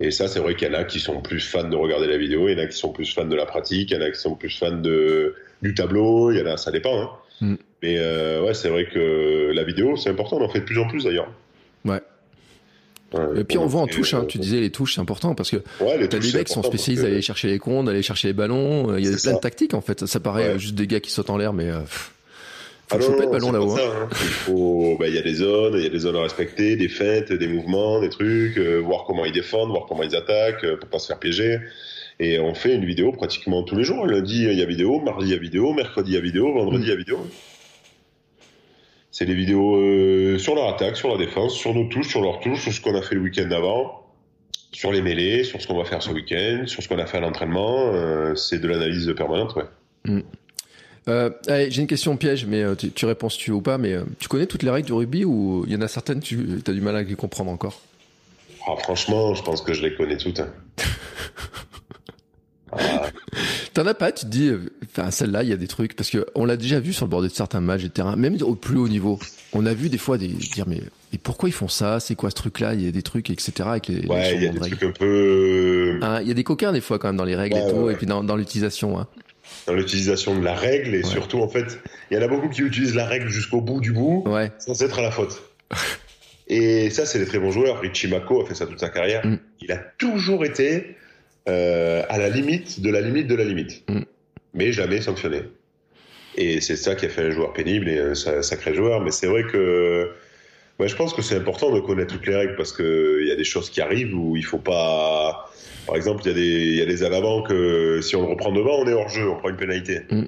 Et ça, c'est vrai qu'il y en a qui sont plus fans de regarder la vidéo, il y en a qui sont plus fans de la pratique, il y en a qui sont plus fans de, du tableau, il y en a, ça dépend. Hein. Mm. Mais euh, ouais, c'est vrai que la vidéo, c'est important, on en fait de plus en plus d'ailleurs. Ouais. Ouais, Et puis, on en voit en touche, hein. euh, Tu disais, les touches, c'est important parce que Ouais, les T'as touches, des mecs qui sont spécialisés à que- chercher les comptes, aller chercher les ballons. euh, Il y a plein de tactiques en fait. Ça, paraît Ouais. juste des gars qui sautent en l'air, mais pff, faut Ah non, choper le ballon là-haut. hein. hein. Il faut, bah, y a des zones, il y a des zones à respecter, des feintes, des mouvements, des trucs, euh, voir comment ils défendent, voir comment ils attaquent, euh, pour pas se faire piéger. Et on fait une vidéo pratiquement tous les jours. Lundi, il y a vidéo, mardi, il y a vidéo, mercredi, il y a vidéo, vendredi, il y a vidéo. C'est des vidéos euh, sur leur attaque, sur la défense, sur nos touches, sur leurs touches, sur ce qu'on a fait le week-end d'avant, sur les mêlées, sur ce qu'on va faire ce week-end, sur ce qu'on a fait à l'entraînement. Euh, c'est de l'analyse permanente, ouais. Euh, allez, j'ai une question piège, mais euh, tu, tu réponds si tu veux ou pas. Mais euh, tu connais toutes les règles du rugby ou il y en a certaines tu as du mal à les comprendre encore? Ah, franchement, je pense que je les connais toutes. hein. Ah, T'en as pas Tu te dis, euh, enfin celle-là, il y a des trucs parce que on l'a déjà vu sur le bord de certains matchs terrain, même au plus haut niveau. On a vu des fois des dire mais, pourquoi ils font ça? C'est quoi ce truc-là? Il y a des trucs etc. Avec les, les ouais, il y a des règles. trucs un peu Hein, Il y a des coquins des fois quand même dans les règles Ouais, et tout, ouais. et puis dans, dans l'utilisation. Hein. Dans l'utilisation de la règle et Ouais. surtout, en fait, il y en a beaucoup qui utilisent la règle jusqu'au bout du bout Ouais. sans être à la faute. Et ça, c'est des très bons joueurs. Richie Mako a fait ça toute sa carrière. Mm. Il a toujours été euh, à la limite de la limite de la limite, Mm. mais jamais sanctionné. Et c'est ça qui a fait un joueur pénible et un sa- sacré joueur. Mais c'est vrai que ouais, je pense que c'est important de connaître toutes les règles parce que il y a des choses qui arrivent où il faut pas. Par exemple, il y a des y a des à l'avant que si on le reprend devant, on est hors jeu, on prend une pénalité. Mm.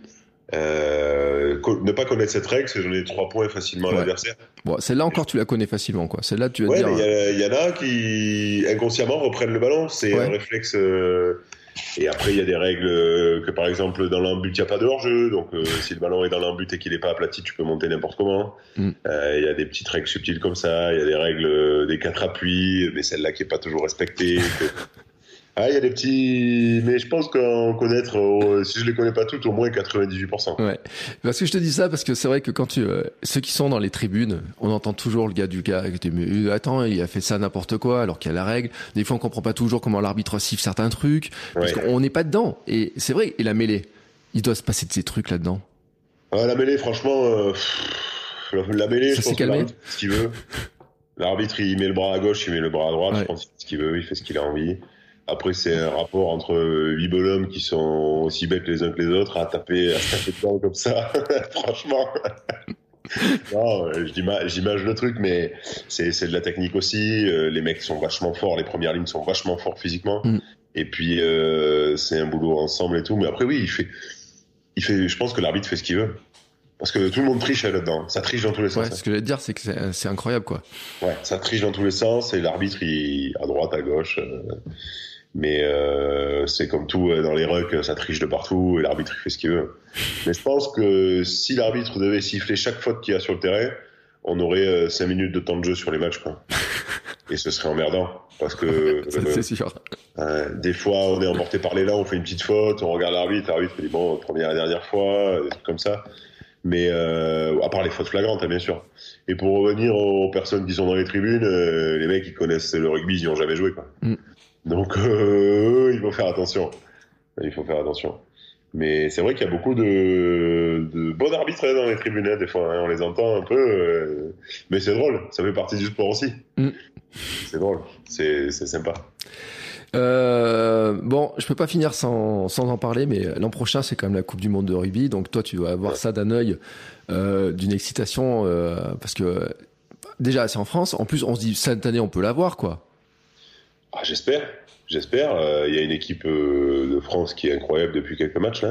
Euh, ne pas connaître cette règle, c'est donner trois points facilement à l'adversaire. Bon, celle-là encore, tu la connais facilement, quoi. Celle-là, tu vas ouais, dire. Il y, en a qui inconsciemment reprennent le ballon. C'est un réflexe. Euh, et après, il y a des règles que, par exemple, dans l'embut, il n'y a pas de hors-jeu. Donc, euh, si le ballon est dans l'embut et qu'il n'est pas aplati, tu peux monter n'importe comment. Mm. Il y a des petites règles subtiles comme ça. Il y a des règles des quatre appuis, mais celle-là qui n'est pas toujours respectée. Ah, il y a des petits, mais je pense qu'en connaître, euh, si je les connais pas toutes, au moins 98%. Ouais. Parce que je te dis ça parce que c'est vrai que quand tu, euh, ceux qui sont dans les tribunes, on entend toujours le gars du gars qui dit, attends, il a fait ça n'importe quoi alors qu'il y a la règle. Des fois, on comprend pas toujours comment l'arbitre siffle certains trucs parce qu'on n'est pas dedans. Et c'est vrai. Et la mêlée, il doit se passer de ces trucs là-dedans. Ah, la mêlée, franchement, euh, la mêlée, ça je pense ce qu'il veut. L'arbitre, il met le bras à gauche, il met le bras à droite. Je pense qu'il fait ce qu'il veut, il fait ce qu'il a envie. Après, c'est un rapport entre huit bonhommes qui sont aussi bêtes les uns que les autres à taper, à se taper dedans comme ça. Franchement. non, j'image le truc, mais c'est de la technique aussi. Euh, les mecs sont vachement forts, les premières lignes sont vachement forts physiquement. Mm. Et puis, euh, c'est un boulot ensemble et tout. Mais après, oui, il fait, il fait, je pense que l'arbitre fait ce qu'il veut. Parce que tout le monde triche là-dedans. Ça triche dans tous les sens. Ouais, ce que j'allais dire, c'est que c'est incroyable, quoi. Ouais, ça triche dans tous les sens et l'arbitre, il, à droite, à gauche. Euh, mais euh, c'est comme tout euh, dans les rucks, ça triche de partout et l'arbitre fait ce qu'il veut. Mais je pense que si l'arbitre devait siffler chaque faute qu'il y a sur le terrain, on aurait 5 euh, minutes de temps de jeu sur les matchs. Quoi. Et ce serait emmerdant. Parce que c'est sûr. des fois, on est emporté par les là, on fait une petite faute, on regarde l'arbitre, l'arbitre dit bon, première et dernière fois, des trucs comme ça. Mais euh, à part les fautes flagrantes, hein, bien sûr. Et pour revenir aux personnes qui sont dans les tribunes, les mecs qui connaissent le rugby, ils n'y ont jamais joué. Quoi. Mm. Donc, euh, il faut faire attention. Il faut faire attention. Mais c'est vrai qu'il y a beaucoup de, de bons arbitres dans les tribunes, hein, des fois. Hein, on les entend un peu. Euh, mais c'est drôle. Ça fait partie du sport aussi. Mm. C'est drôle. C'est sympa. Euh, bon, je peux pas finir sans, sans en parler, mais l'an prochain, c'est quand même la Coupe du Monde de rugby. Donc, toi, tu vas avoir ça d'un œil, euh, d'une excitation, euh, parce que déjà, c'est en France. En plus, on se dit, cette année, on peut l'avoir, quoi. Ah, j'espère, j'espère. Euh, il y a une équipe euh, de France qui est incroyable depuis quelques matchs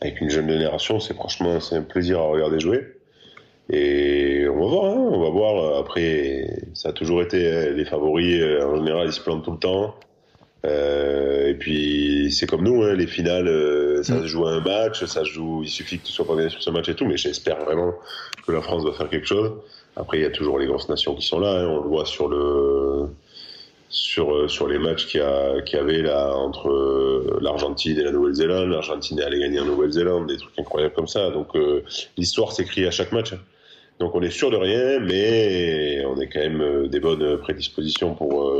avec une jeune génération. C'est franchement c'est un plaisir à regarder jouer. Et on va voir, hein, on va voir. Après, ça a toujours été les favoris. Euh, en général, ils se plantent tout le temps. et puis c'est comme nous, hein, les finales, ça se joue à un match, ça joue. Il suffit que tu sois pas bien sur ce match et tout. Mais j'espère vraiment que la France va faire quelque chose. Après, il y a toujours les grosses nations qui sont là. Hein. on le voit sur le sur euh, sur les matchs qu'il y, avait là entre euh, l'Argentine et la Nouvelle-Zélande. L'Argentine est allée gagner en Nouvelle-Zélande, des trucs incroyables comme ça. Donc euh, l'histoire s'écrit à chaque match. Donc on est sûr de rien, mais on est quand même des bonnes prédispositions pour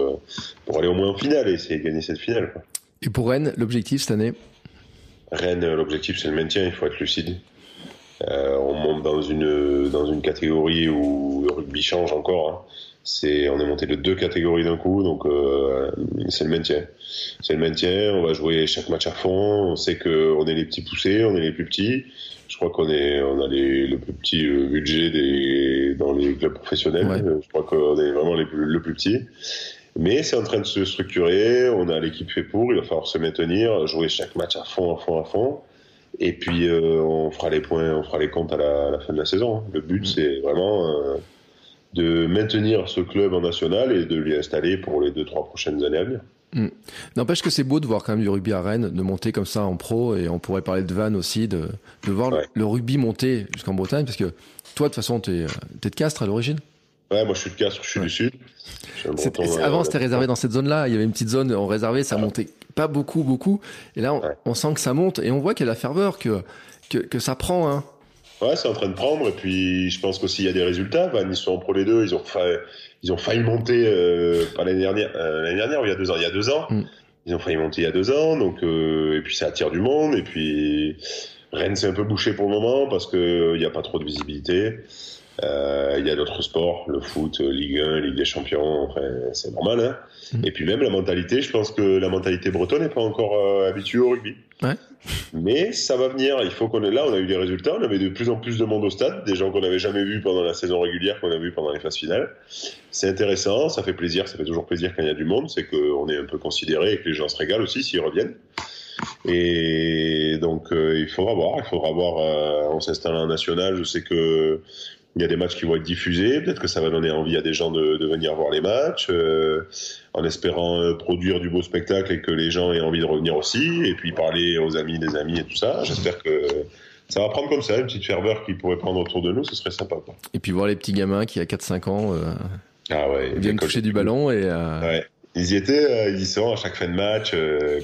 pour aller au moins en finale et essayer de gagner cette finale. Et pour Rennes, l'objectif cette année? Rennes, l'objectif c'est le maintien. Il faut être lucide. on monte dans une dans une catégorie où le rugby change encore. Hein c'est on est monté de deux catégories d'un coup, donc euh, c'est le maintien. C'est le maintien. On va jouer chaque match à fond. On sait que on est les petits poussés, on est les plus petits. Je crois qu'on est on a les, le plus petit euh, budget des dans les clubs professionnels. Je crois qu'on est vraiment les plus, le plus petit. Mais c'est en train de se structurer. On a l'équipe fait pour. Il va falloir se maintenir, jouer chaque match à fond, à fond, à fond. Et puis euh, on fera les points, on fera les comptes à la, à la fin de la saison. Le but, c'est vraiment euh, de maintenir ce club en national et de l'y installer pour les deux trois prochaines années à venir. Hmm. N'empêche que c'est beau de voir quand même du rugby à Rennes, de monter comme ça en pro, et on pourrait parler de Vannes aussi, de, de voir le, rugby monter jusqu'en Bretagne, parce que toi, de toute façon, tu es, de Castres à l'origine Ouais, moi je suis de Castres, je suis du Sud. avant, c'était réservé dans cette zone-là, il y avait une petite zone en réservé, ça montait pas beaucoup, beaucoup, et là, on, sent que ça monte, et on voit qu'il y a la ferveur, que, que, que ça prend, hein. Ouais, c'est en train de prendre. Et puis, je pense qu'aussi, il y a des résultats. Van, ils sont en Pro les deux. Ils ont, failli, ils ont failli monter, euh, pas l'année dernière, euh, l'année dernière, il y a deux ans. Il y a deux ans. Mm. Ils ont failli monter il y a deux ans. Donc, euh, et puis, ça attire du monde. Et puis, Rennes, c'est un peu bouché pour le moment parce qu'il n'y a pas trop de visibilité. Euh, il y a d'autres sports, le foot, Ligue 1, Ligue des Champions, enfin, c'est normal. Hein mm. Et puis même la mentalité, je pense que la mentalité bretonne n'est pas encore euh, habituée au rugby. Ouais. Mais ça va venir. Il faut qu'on ait là, on a eu des résultats, on avait de plus en plus de monde au stade, des gens qu'on n'avait jamais vus pendant la saison régulière, qu'on a vu pendant les phases finales. C'est intéressant, ça fait plaisir, ça fait toujours plaisir quand il y a du monde, c'est qu'on est un peu considéré et que les gens se régalent aussi s'ils reviennent. Et donc, euh, il faudra voir. Il faudra voir. Euh, on s'installe en national. Je sais que il y a des matchs qui vont être diffusés. Peut-être que ça va donner envie à des gens de, de venir voir les matchs, euh, en espérant euh, produire du beau spectacle et que les gens aient envie de revenir aussi. Et puis parler aux amis des amis et tout ça. J'espère que ça va prendre comme ça, une petite ferveur qui pourrait prendre autour de nous. Ce serait sympa. Quoi. Et puis voir les petits gamins qui, à 4-5 ans, euh, Ah ouais. viennent toucher du ballon et. euh, Ouais. Ils y étaient, euh, ils y sont à chaque fin de match.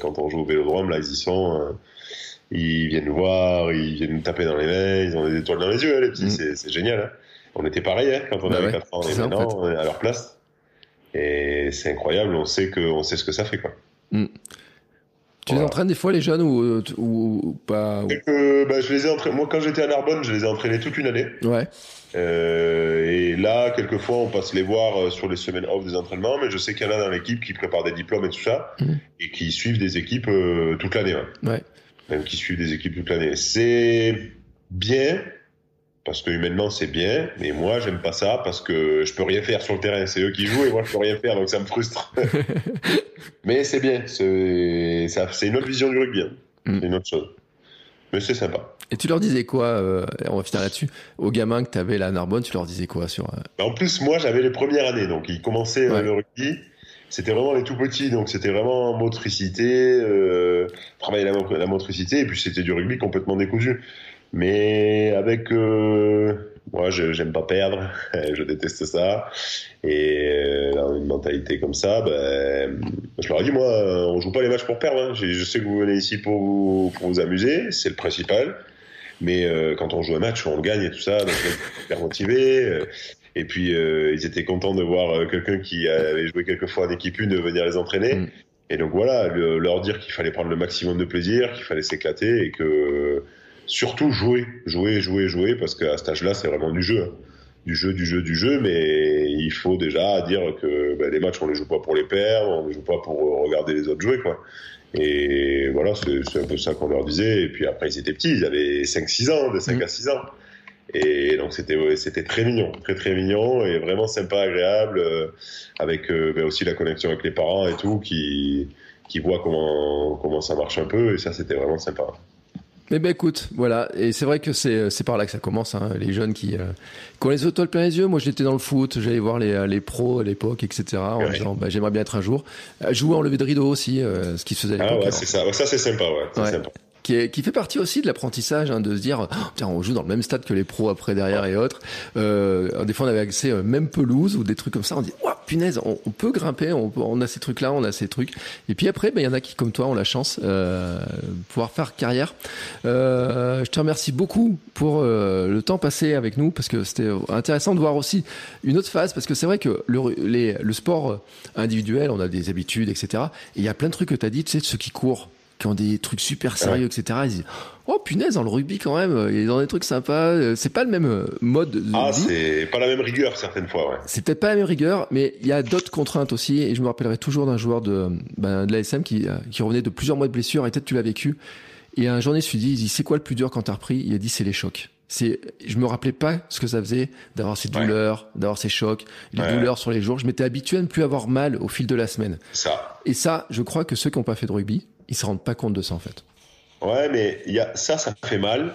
quand on joue au Vélodrome, là, ils y sont. ils viennent nous voir, ils viennent nous taper dans les mains, ils ont des étoiles dans les yeux, hein, les petits. Mm. C'est, génial. Hein. On était pareil hein, quand on Bah avait ouais, 4 ans et en maintenant on est à leur place. Et c'est incroyable, on sait que, on sait ce que ça fait quoi. Tu les entraînes des fois les jeunes ou, ou, ou pas ou- que, bah, je les ai entraînés. Moi, quand j'étais à Narbonne, je les ai entraînés toute une année. Ouais. Euh, et là, quelquefois, on passe les voir euh, sur les semaines off des entraînements, mais je sais qu'il y en a dans l'équipe qui préparent des diplômes et tout ça, Mhm. et qui suivent des équipes euh, toute l'année. ouais. Ouais. Même qui suivent des équipes toute l'année. C'est bien, parce que humainement, c'est bien, mais moi, j'aime pas ça, parce que je peux rien faire sur le terrain. C'est eux qui jouent, et moi, je peux rien faire, donc ça me frustre. mais c'est bien, c'est une autre vision du rugby, hein. C'est une autre chose. Mais c'est sympa. Et tu leur disais quoi euh, On va finir là-dessus. Aux gamins que t'avais là à Narbonne, tu leur disais quoi sur euh, Bah, En plus, moi, j'avais les premières années, donc ils commençaient euh, Ouais. le rugby. C'était vraiment les tout petits, donc c'était vraiment motricité, euh, travailler la, la motricité, et puis c'était du rugby complètement décousu. Mais avec, euh, moi, je j'aime pas perdre, je déteste ça, et euh, dans une mentalité comme ça, ben, je leur ai dit, moi, on joue pas les matchs pour perdre. hein. Je, sais que vous venez ici pour vous, pour vous amuser, c'est le principal. Mais euh, quand on joue un match, on le gagne et tout ça, donc hyper motivé. euh, et puis euh, ils étaient contents de voir euh, quelqu'un qui avait joué quelques fois en équipe une venir les entraîner. Mm. Et donc voilà, le- leur dire qu'il fallait prendre le maximum de plaisir, qu'il fallait s'éclater et que surtout jouer, jouer, jouer, jouer, parce qu'à cet âge-là, c'est vraiment du jeu. hein. Du jeu, du jeu, du jeu, mais il faut déjà dire que ben, les matchs, on les joue pas pour les perdre, on les joue pas pour euh, regarder les autres jouer, quoi. Et voilà, c'est un peu ça qu'on leur disait. Et puis après, ils étaient petits, ils avaient 5-6 ans, de 5 Mhm. à 6 ans. Et donc c'était très mignon, très très mignon et vraiment sympa, agréable, euh, avec euh, ben, aussi la connexion avec les parents et tout, qui qui voient comment comment ça marche un peu. Et ça, c'était vraiment sympa. Mais ben écoute, voilà, et c'est vrai que c'est c'est par là que ça commence, hein, les jeunes qui, euh, qui ont les étoiles plein les yeux. Moi, j'étais dans le foot, j'allais voir les, euh, les pros à l'époque, etc. En Ouais. disant, bah, j'aimerais bien être un jour. Euh, Jouer en levée de rideau aussi, euh, ce qui se faisait à Ah ouais, c'est ça. Ouais, ça c'est sympa, ouais. C'est Ouais. sympa. qui, est- qui fait partie aussi de l'apprentissage, hein, de se dire, oh, tiens, on joue dans le même stade que les pros après, derrière et autres. Euh, des fois, on avait accès euh, même pelouse ou des trucs comme ça. On dit, oh, punaise, on, on peut grimper, on, on a ces trucs-là, on a ces trucs. Et puis après, ben, il y en a qui, comme toi, ont la chance euh, de pouvoir faire carrière. Euh, je te remercie beaucoup pour euh, le temps passé avec nous, parce que c'était intéressant de voir aussi une autre phase, parce que c'est vrai que le, le sport individuel, on a des habitudes, etc. Et il y a plein de trucs que tu as dit, tu sais, de ceux qui courent qui ont des trucs super sérieux, etc. Ils disent, oh punaise, dans le rugby quand même, ils ont des trucs sympas. Euh, C'est pas le même euh, mode de Ah, c'est pas la même rigueur certaines fois, ouais. C'est peut-être pas la même rigueur, mais il y a d'autres contraintes aussi. Et je me rappellerai toujours d'un joueur de, ben, de l'ASM qui, euh, qui revenait de plusieurs mois de blessure, et peut-être tu l'as vécu. Et un journée se dit, il dit, c'est quoi le plus dur quand t'as repris? Il a dit, c'est les chocs. C'est, je me rappelais pas ce que ça faisait d'avoir ces Ouais. douleurs, d'avoir ces chocs, les Ouais. douleurs sur les jours. Je m'étais habitué à ne plus avoir mal au fil de la semaine. Ça. Et ça, je crois que ceux qui n'ont pas fait de rugby, ils se rendent pas compte de ça en fait. Ouais, mais y a ça, ça fait mal.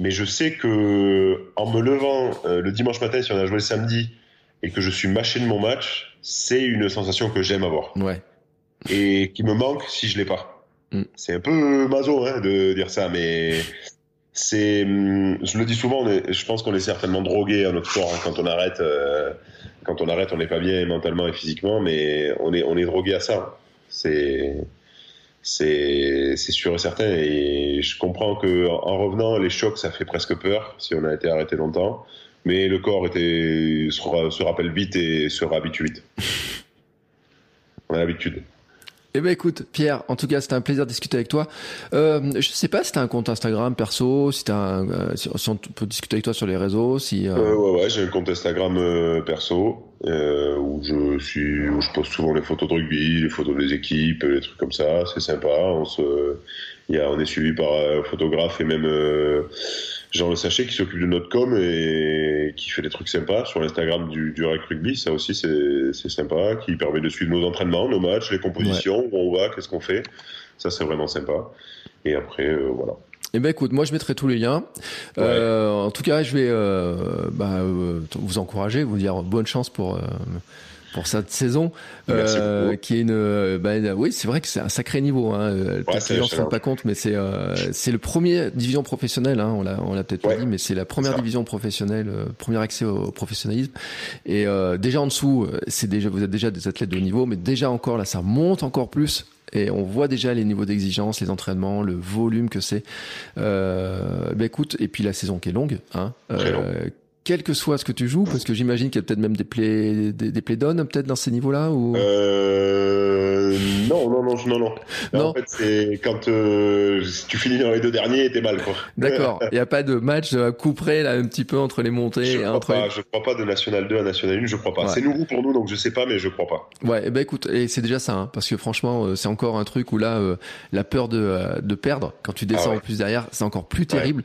Mais je sais que en me levant euh, le dimanche matin, si on a joué le samedi, et que je suis mâché de mon match, c'est une sensation que j'aime avoir Ouais. et qui me manque si je l'ai pas. Mm. C'est un peu maso hein, de dire ça, mais c'est. hum, Je le dis souvent, on est- je pense qu'on est certainement drogué à notre sport hein, quand on arrête. euh, quand on arrête, on n'est pas bien mentalement et physiquement, mais on est on est drogué à ça. C'est c'est sûr et certain. Et je comprends que en en revenant, les chocs, ça fait presque peur si on a été arrêté longtemps. Mais le corps était se, se rappelle vite et se réhabitue vite. On a l'habitude. Eh ben écoute, Pierre, en tout cas, c'était un plaisir de discuter avec toi. Euh, je sais pas si t'as un compte Instagram perso, si un, euh, on peut discuter avec toi sur les réseaux, si. euh, Euh, ouais, ouais, j'ai un compte Instagram perso où je suis, où je poste souvent les photos de rugby, les photos des équipes, les trucs comme ça. C'est sympa. On se, il y a, on est suivi par un photographe et même euh, Jean Le Sachet qui s'occupe de notre com et qui fait des trucs sympas sur l'Instagram du, du Rec Rugby. Ça aussi, c'est, c'est sympa, qui permet de suivre nos entraînements, nos matchs, les compositions, où on va, qu'est-ce qu'on fait. Ça, c'est vraiment sympa. Et après, voilà. Eh ben écoute, moi je mettrai tous les liens. Euh, en tout cas, je vais euh, bah, euh, vous encourager, vous dire bonne chance pour euh, pour cette saison, euh, qui est une. Bah, oui, c'est vrai que c'est un sacré niveau. Hein. Peut-être les gens se rendent pas compte, mais c'est c'est le premier division professionnelle. Hein, on l'a on l'a peut-être pas dit, mais c'est la première division professionnelle, premier accès au, professionnalisme. Et déjà en dessous, c'est déjà vous êtes déjà des athlètes de haut niveau, mais déjà encore là, ça monte encore plus et on voit déjà les niveaux d'exigence, les entraînements, le volume que c'est. Euh, bah écoute, et puis la saison qui est longue, hein. Euh, quel que soit ce que tu joues, parce que j'imagine qu'il y a peut-être même des play, des, des play peut-être dans ces niveaux-là ou. Euh, non, non, non, non, non. non. En fait, c'est quand euh, tu finis dans les deux derniers, t'es mal, quoi. D'accord. Il n'y a pas de match à coup près là, un petit peu entre les montées. Je crois entre... pas. Je crois pas de National 2 à National 1. Je crois pas. C'est nouveau pour nous, donc je sais pas, mais je crois pas. Ouais. Eh ben écoute, et c'est déjà ça, hein, parce que franchement, euh, c'est encore un truc où là, euh, la peur de, euh, de perdre quand tu descends ah en plus derrière, c'est encore plus terrible.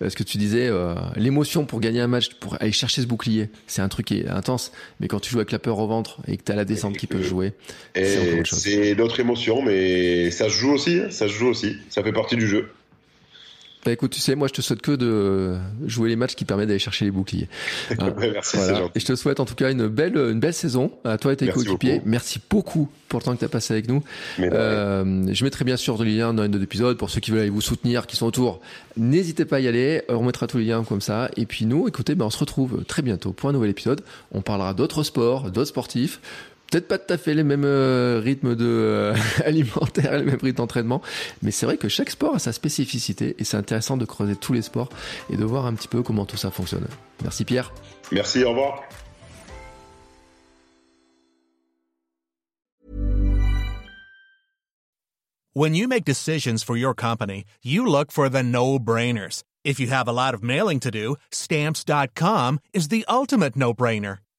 Ouais. Ce que tu disais, l'émotion pour gagner un match, pour aller chercher ce bouclier, c'est un truc qui est intense. Mais quand tu joues avec la peur au ventre et que tu as la descente qui peut jouer, c'est d'autres émotions, mais ça se joue aussi. Ça se joue aussi. Ça fait partie du jeu. Bah écoute, tu sais, moi je te souhaite que de jouer les matchs qui permettent d'aller chercher les boucliers. merci, voilà. Et je te souhaite en tout cas une belle, une belle saison à toi et tes coéquipiers. Merci beaucoup pour le temps que tu as passé avec nous. Euh, je mettrai bien sûr les liens dans les deux épisodes pour ceux qui veulent aller vous soutenir, qui sont autour. N'hésitez pas à y aller. On mettra tous les liens comme ça. Et puis nous, écoutez, ben, on se retrouve très bientôt pour un nouvel épisode. On parlera d'autres sports, d'autres sportifs peut-être pas tout à fait les mêmes euh, rythmes de euh, alimentaire, les mêmes rythmes d'entraînement, mais c'est vrai que chaque sport a sa spécificité et c'est intéressant de creuser tous les sports et de voir un petit peu comment tout ça fonctionne. Merci Pierre. Merci, au revoir. When you make decisions for your company, you look for the no-brainers. If you have a lot of mailing to do, stamps.com is the ultimate no-brainer.